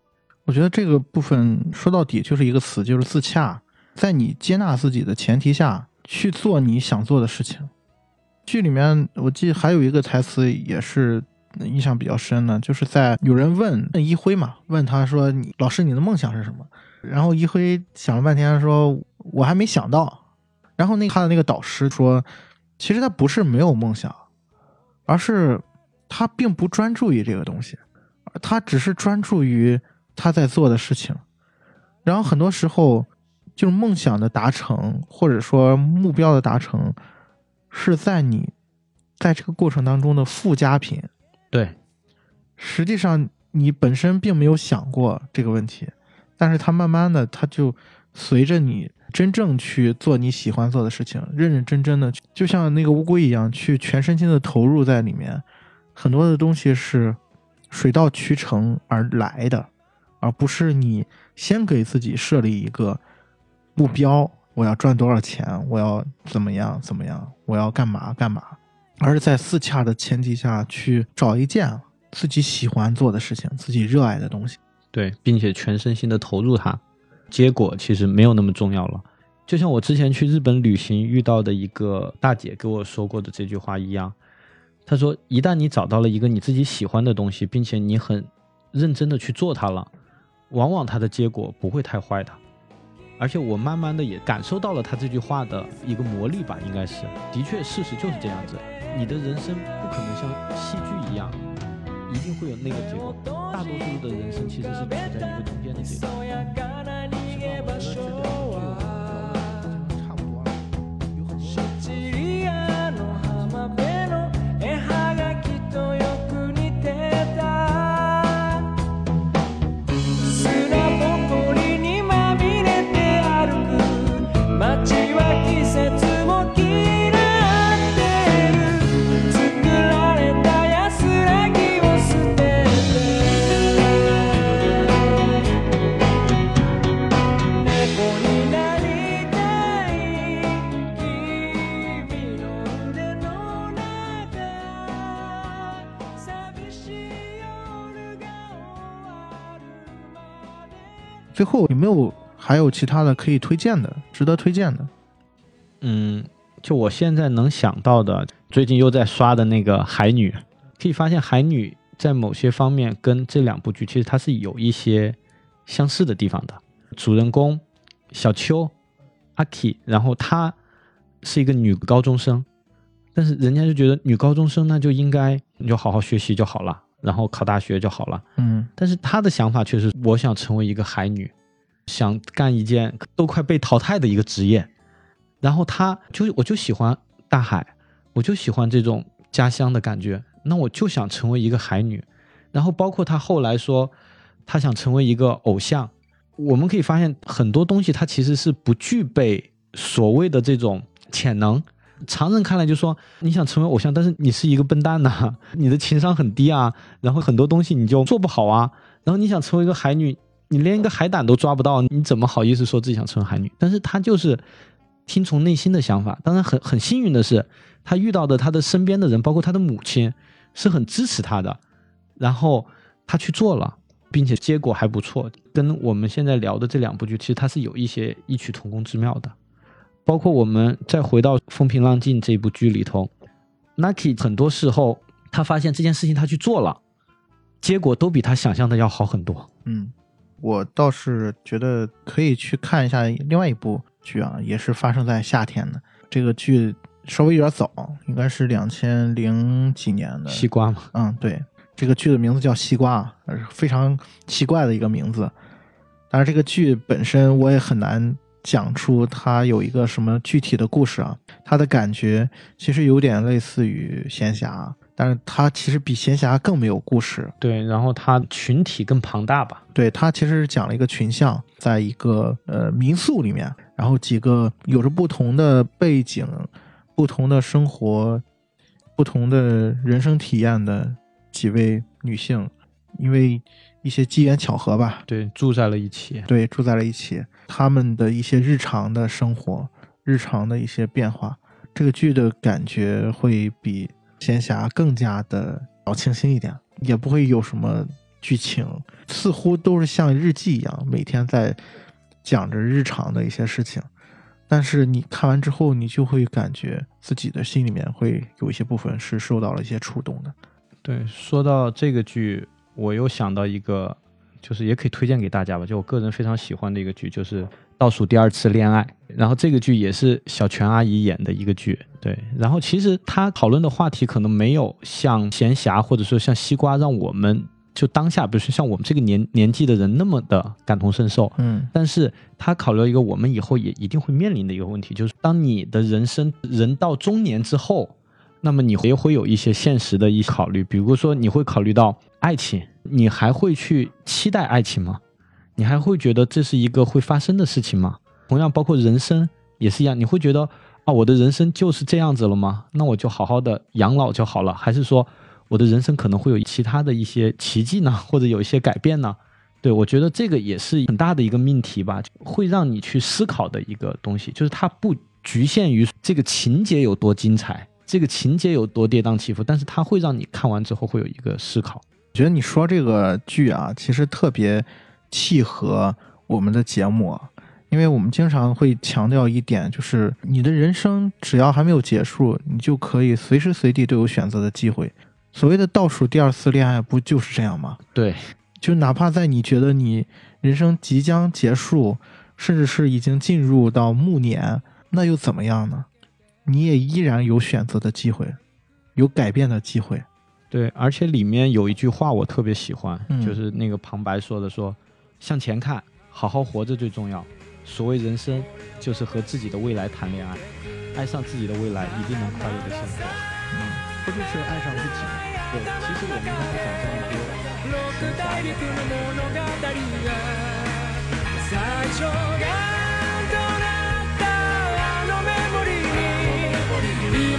我觉得这个部分说到底就是一个词，就是自洽。在你接纳自己的前提下去做你想做的事情。剧里面我记得还有一个台词也是印象比较深的，就是在有人问问一辉嘛，问他说：“你老师你的梦想是什么？”然后一辉想了半天说：“我还没想到。”然后那他的那个导师说：“其实他不是没有梦想，而是他并不专注于这个东西，他只是专注于他在做的事情。然后很多时候，就是梦想的达成，或者说目标的达成，是在你在这个过程当中的附加品。对，实际上你本身并没有想过这个问题，但是它慢慢的，它就随着你真正去做你喜欢做的事情，认认真真的，就像那个乌龟一样，去全身心的投入在里面。很多的东西是水到渠成而来的，而不是你先给自己设立一个目标，我要赚多少钱，我要怎么样怎么样，我要干嘛干嘛，而是在自洽的前提下去找一件自己喜欢做的事情，自己热爱的东西。对，并且全身心的投入它，结果其实没有那么重要了。就像我之前去日本旅行遇到的一个大姐跟我说过的这句话一样，她说：“一旦你找到了一个你自己喜欢的东西，并且你很认真的去做它了，往往他的结果不会太坏的。”而且我慢慢的也感受到了他这句话的一个魔力吧，应该是，的确事实就是这样子。你的人生不可能像戏剧一样，一定会有那个结果。大多数的人生其实是处在一个中间的阶段。是吧，我觉得这两最后有没有还有其他的可以推荐的、值得推荐的？嗯，就我现在能想到的，最近又在刷的那个《海女》，可以发现《海女》在某些方面跟这两部剧其实它是有一些相似的地方的。主人公小秋阿 k 然后她是一个女高中生，但是人家就觉得女高中生那就应该你就好好学习就好了，然后考大学就好了。嗯但是他的想法却是，我想成为一个海女，想干一件都快被淘汰的一个职业。然后他就我就喜欢大海，我就喜欢这种家乡的感觉，那我就想成为一个海女。然后包括他后来说，他想成为一个偶像。我们可以发现很多东西，它其实是不具备所谓的这种潜能。常人看来就说你想成为偶像，但是你是一个笨蛋呐、你的情商很低啊，然后很多东西你就做不好啊。然后你想成为一个海女，你连一个海胆都抓不到，你怎么好意思说自己想成为海女？但是她就是听从内心的想法。当然很很幸运的是，她遇到的她的身边的人，包括她的母亲，是很支持她的。然后她去做了，并且结果还不错，跟我们现在聊的这两部剧，其实它是有一些异曲同工之妙的。包括我们再回到《风平浪静》这部剧里头，Naki 很多时候他发现这件事情他去做了，结果都比他想象的要好很多。嗯，我倒是觉得可以去看一下另外一部剧啊，也是发生在夏天的。这个剧稍微有点早，应该是两千零几年的。西瓜嘛，嗯，对，这个剧的名字叫《西瓜》，呃非常奇怪的一个名字。但是这个剧本身我也很难讲出他有一个什么具体的故事啊。他的感觉其实有点类似于闲暇，但是他其实比闲暇更没有故事。对，然后他群体更庞大吧，对，他其实是讲了一个群像，在一个呃民宿里面，然后几个有着不同的背景、不同的生活、不同的人生体验的几位女性，因为一些机缘巧合吧，对，住在了一起。对，住在了一起，他们的一些日常的生活、日常的一些变化，这个剧的感觉会比仙侠更加的小清新一点，也不会有什么剧情，似乎都是像日记一样，每天在讲着日常的一些事情。但是你看完之后，你就会感觉自己的心里面会有一些部分是受到了一些触动的。对，说到这个剧，我又想到一个，就是也可以推荐给大家吧，就我个人非常喜欢的一个剧，就是《倒数第二次恋爱》。然后这个剧也是小泉阿姨演的一个剧，对。然后其实她讨论的话题可能没有像闲暇或者说像西瓜让我们就当下，比如说像我们这个年年纪的人那么的感同身受。嗯但是他考虑到一个我们以后也一定会面临的一个问题，就是当你的人生人到中年之后，那么你也会有一些现实的一些考虑，比如说你会考虑到爱情，你还会去期待爱情吗？你还会觉得这是一个会发生的事情吗？同样，包括人生也是一样，你会觉得啊，我的人生就是这样子了吗？那我就好好的养老就好了，还是说我的人生可能会有其他的一些奇迹呢，或者有一些改变呢？对，我觉得这个也是很大的一个命题吧，会让你去思考的一个东西，就是它不局限于这个情节有多精彩，这个情节有多跌宕起伏，但是它会让你看完之后会有一个思考。我觉得你说这个剧啊，其实特别契合我们的节目啊，因为我们经常会强调一点，就是你的人生只要还没有结束，你就可以随时随地都有选择的机会。所谓的倒数第二次恋爱，不就是这样吗？对，就哪怕在你觉得你人生即将结束，甚至是已经进入到暮年，那又怎么样呢？你也依然有选择的机会，有改变的机会。对，而且里面有一句话我特别喜欢，嗯就是那个旁白说的说，向前看，好好活着最重要。所谓人生，就是和自己的未来谈恋爱，爱上自己的未来，一定能快乐的生活。嗯，不就是爱上自己吗？对，其实我们刚才讲这么多六大陸の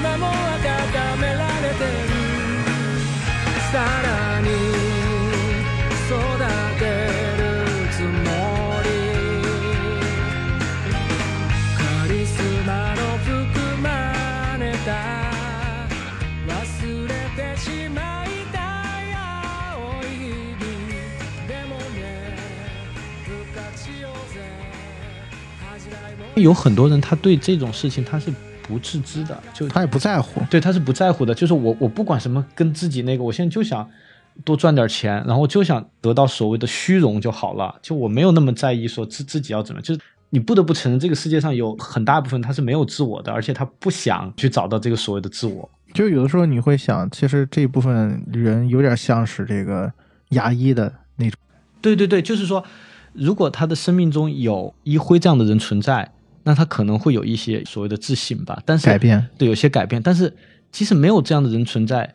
今も温められてるさらに育てるつもりカリスマの含まれた忘れてしまいたい青い日々でもね不可知 有很多人他对这种事情他是 不自知的，就他也不在乎。对他是不在乎的，就是我我不管什么跟自己那个，我现在就想多赚点钱，然后就想得到所谓的虚荣就好了，就我没有那么在意说自自己要怎么，就是你不得不承认这个世界上有很大部分他是没有自我的，而且他不想去找到这个所谓的自我。就有的时候你会想，其实这部分人有点像是这个牙医的那种，对对对，就是说，如果他的生命中有一辉这样的人存在，那他可能会有一些所谓的自信吧，但是改变。对，有些改变。但是即使没有这样的人存在，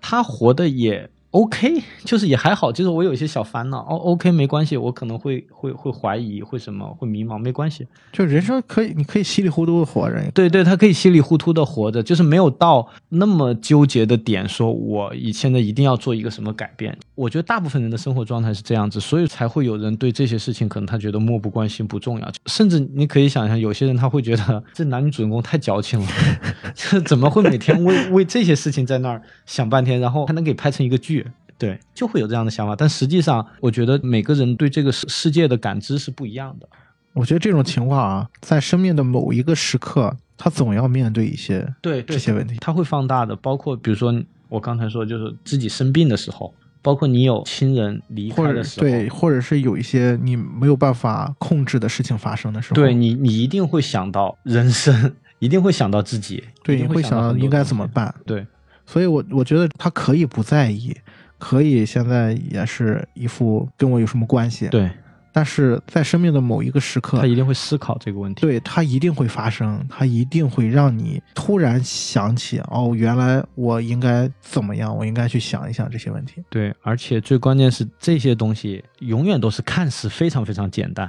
他活的也 OK，就是也还好。就是我有一些小烦恼，哦，OK，没关系，我可能会会会怀疑，会什么，会迷茫，没关系。就人生可以，你可以稀里糊涂的活着。对对，他可以稀里糊涂的活着，就是没有到那么纠结的点，说我以现在一定要做一个什么改变。我觉得大部分人的生活状态是这样子，所以才会有人对这些事情可能他觉得漠不关心、不重要，甚至你可以想象，有些人他会觉得这男女主人公太矫情了，这怎么会每天为为这些事情在那儿想半天，然后还能给拍成一个剧？对，就会有这样的想法。但实际上，我觉得每个人对这个世世界的感知是不一样的。我觉得这种情况啊，在生命的某一个时刻，他总要面对一些对这些问题。他会放大的，包括比如说我刚才说，就是自己生病的时候，包括你有亲人离开的时候，对，或者是有一些你没有办法控制的事情发生的时候，对你，你一定会想到人生，一定会想到自己，对，你会想到应该怎么办。对，所以我我觉得他可以不在意，可以现在也是一副跟我有什么关系？，对但是在生命的某一个时刻他，一定会思考这个问题。对他一定会发生，他一定会让你突然想起，哦，原来我应该怎么样，我应该去想一想这些问题。对，而且最关键是这些东西永远都是看似非常非常简单，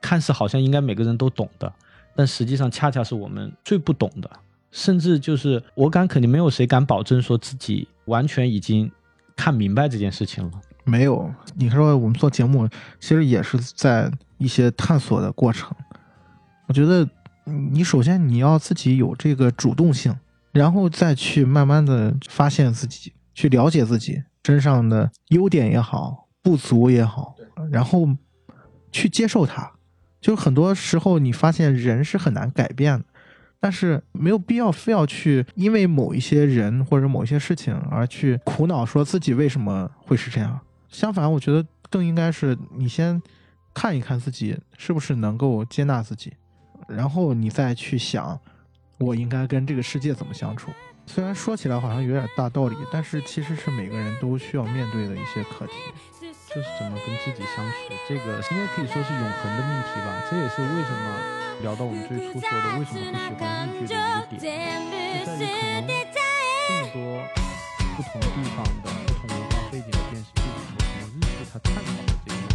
看似好像应该每个人都懂的，但实际上恰恰是我们最不懂的。甚至就是我敢肯定，没有谁敢保证说自己完全已经看明白这件事情了。没有，你说我们做节目，其实也是在一些探索的过程。我觉得你首先你要自己有这个主动性，然后再去慢慢的发现自己，去了解自己身上的优点也好，不足也好，然后去接受它。就是很多时候你发现人是很难改变的。但是没有必要非要去因为某一些人或者某一些事情而去苦恼，说自己为什么会是这样。相反，我觉得更应该是你先看一看自己是不是能够接纳自己，然后你再去想，我应该跟这个世界怎么相处。虽然说起来好像有点大道理，但是其实是每个人都需要面对的一些课题。就是怎么跟自己相处，这个应该可以说是永恒的命题吧。这也是为什么聊到我们最初说的为什么不喜欢日剧的一个点，就在于可能这么多不同地方的不同文化背景的电视剧，可能日剧它探讨的这些。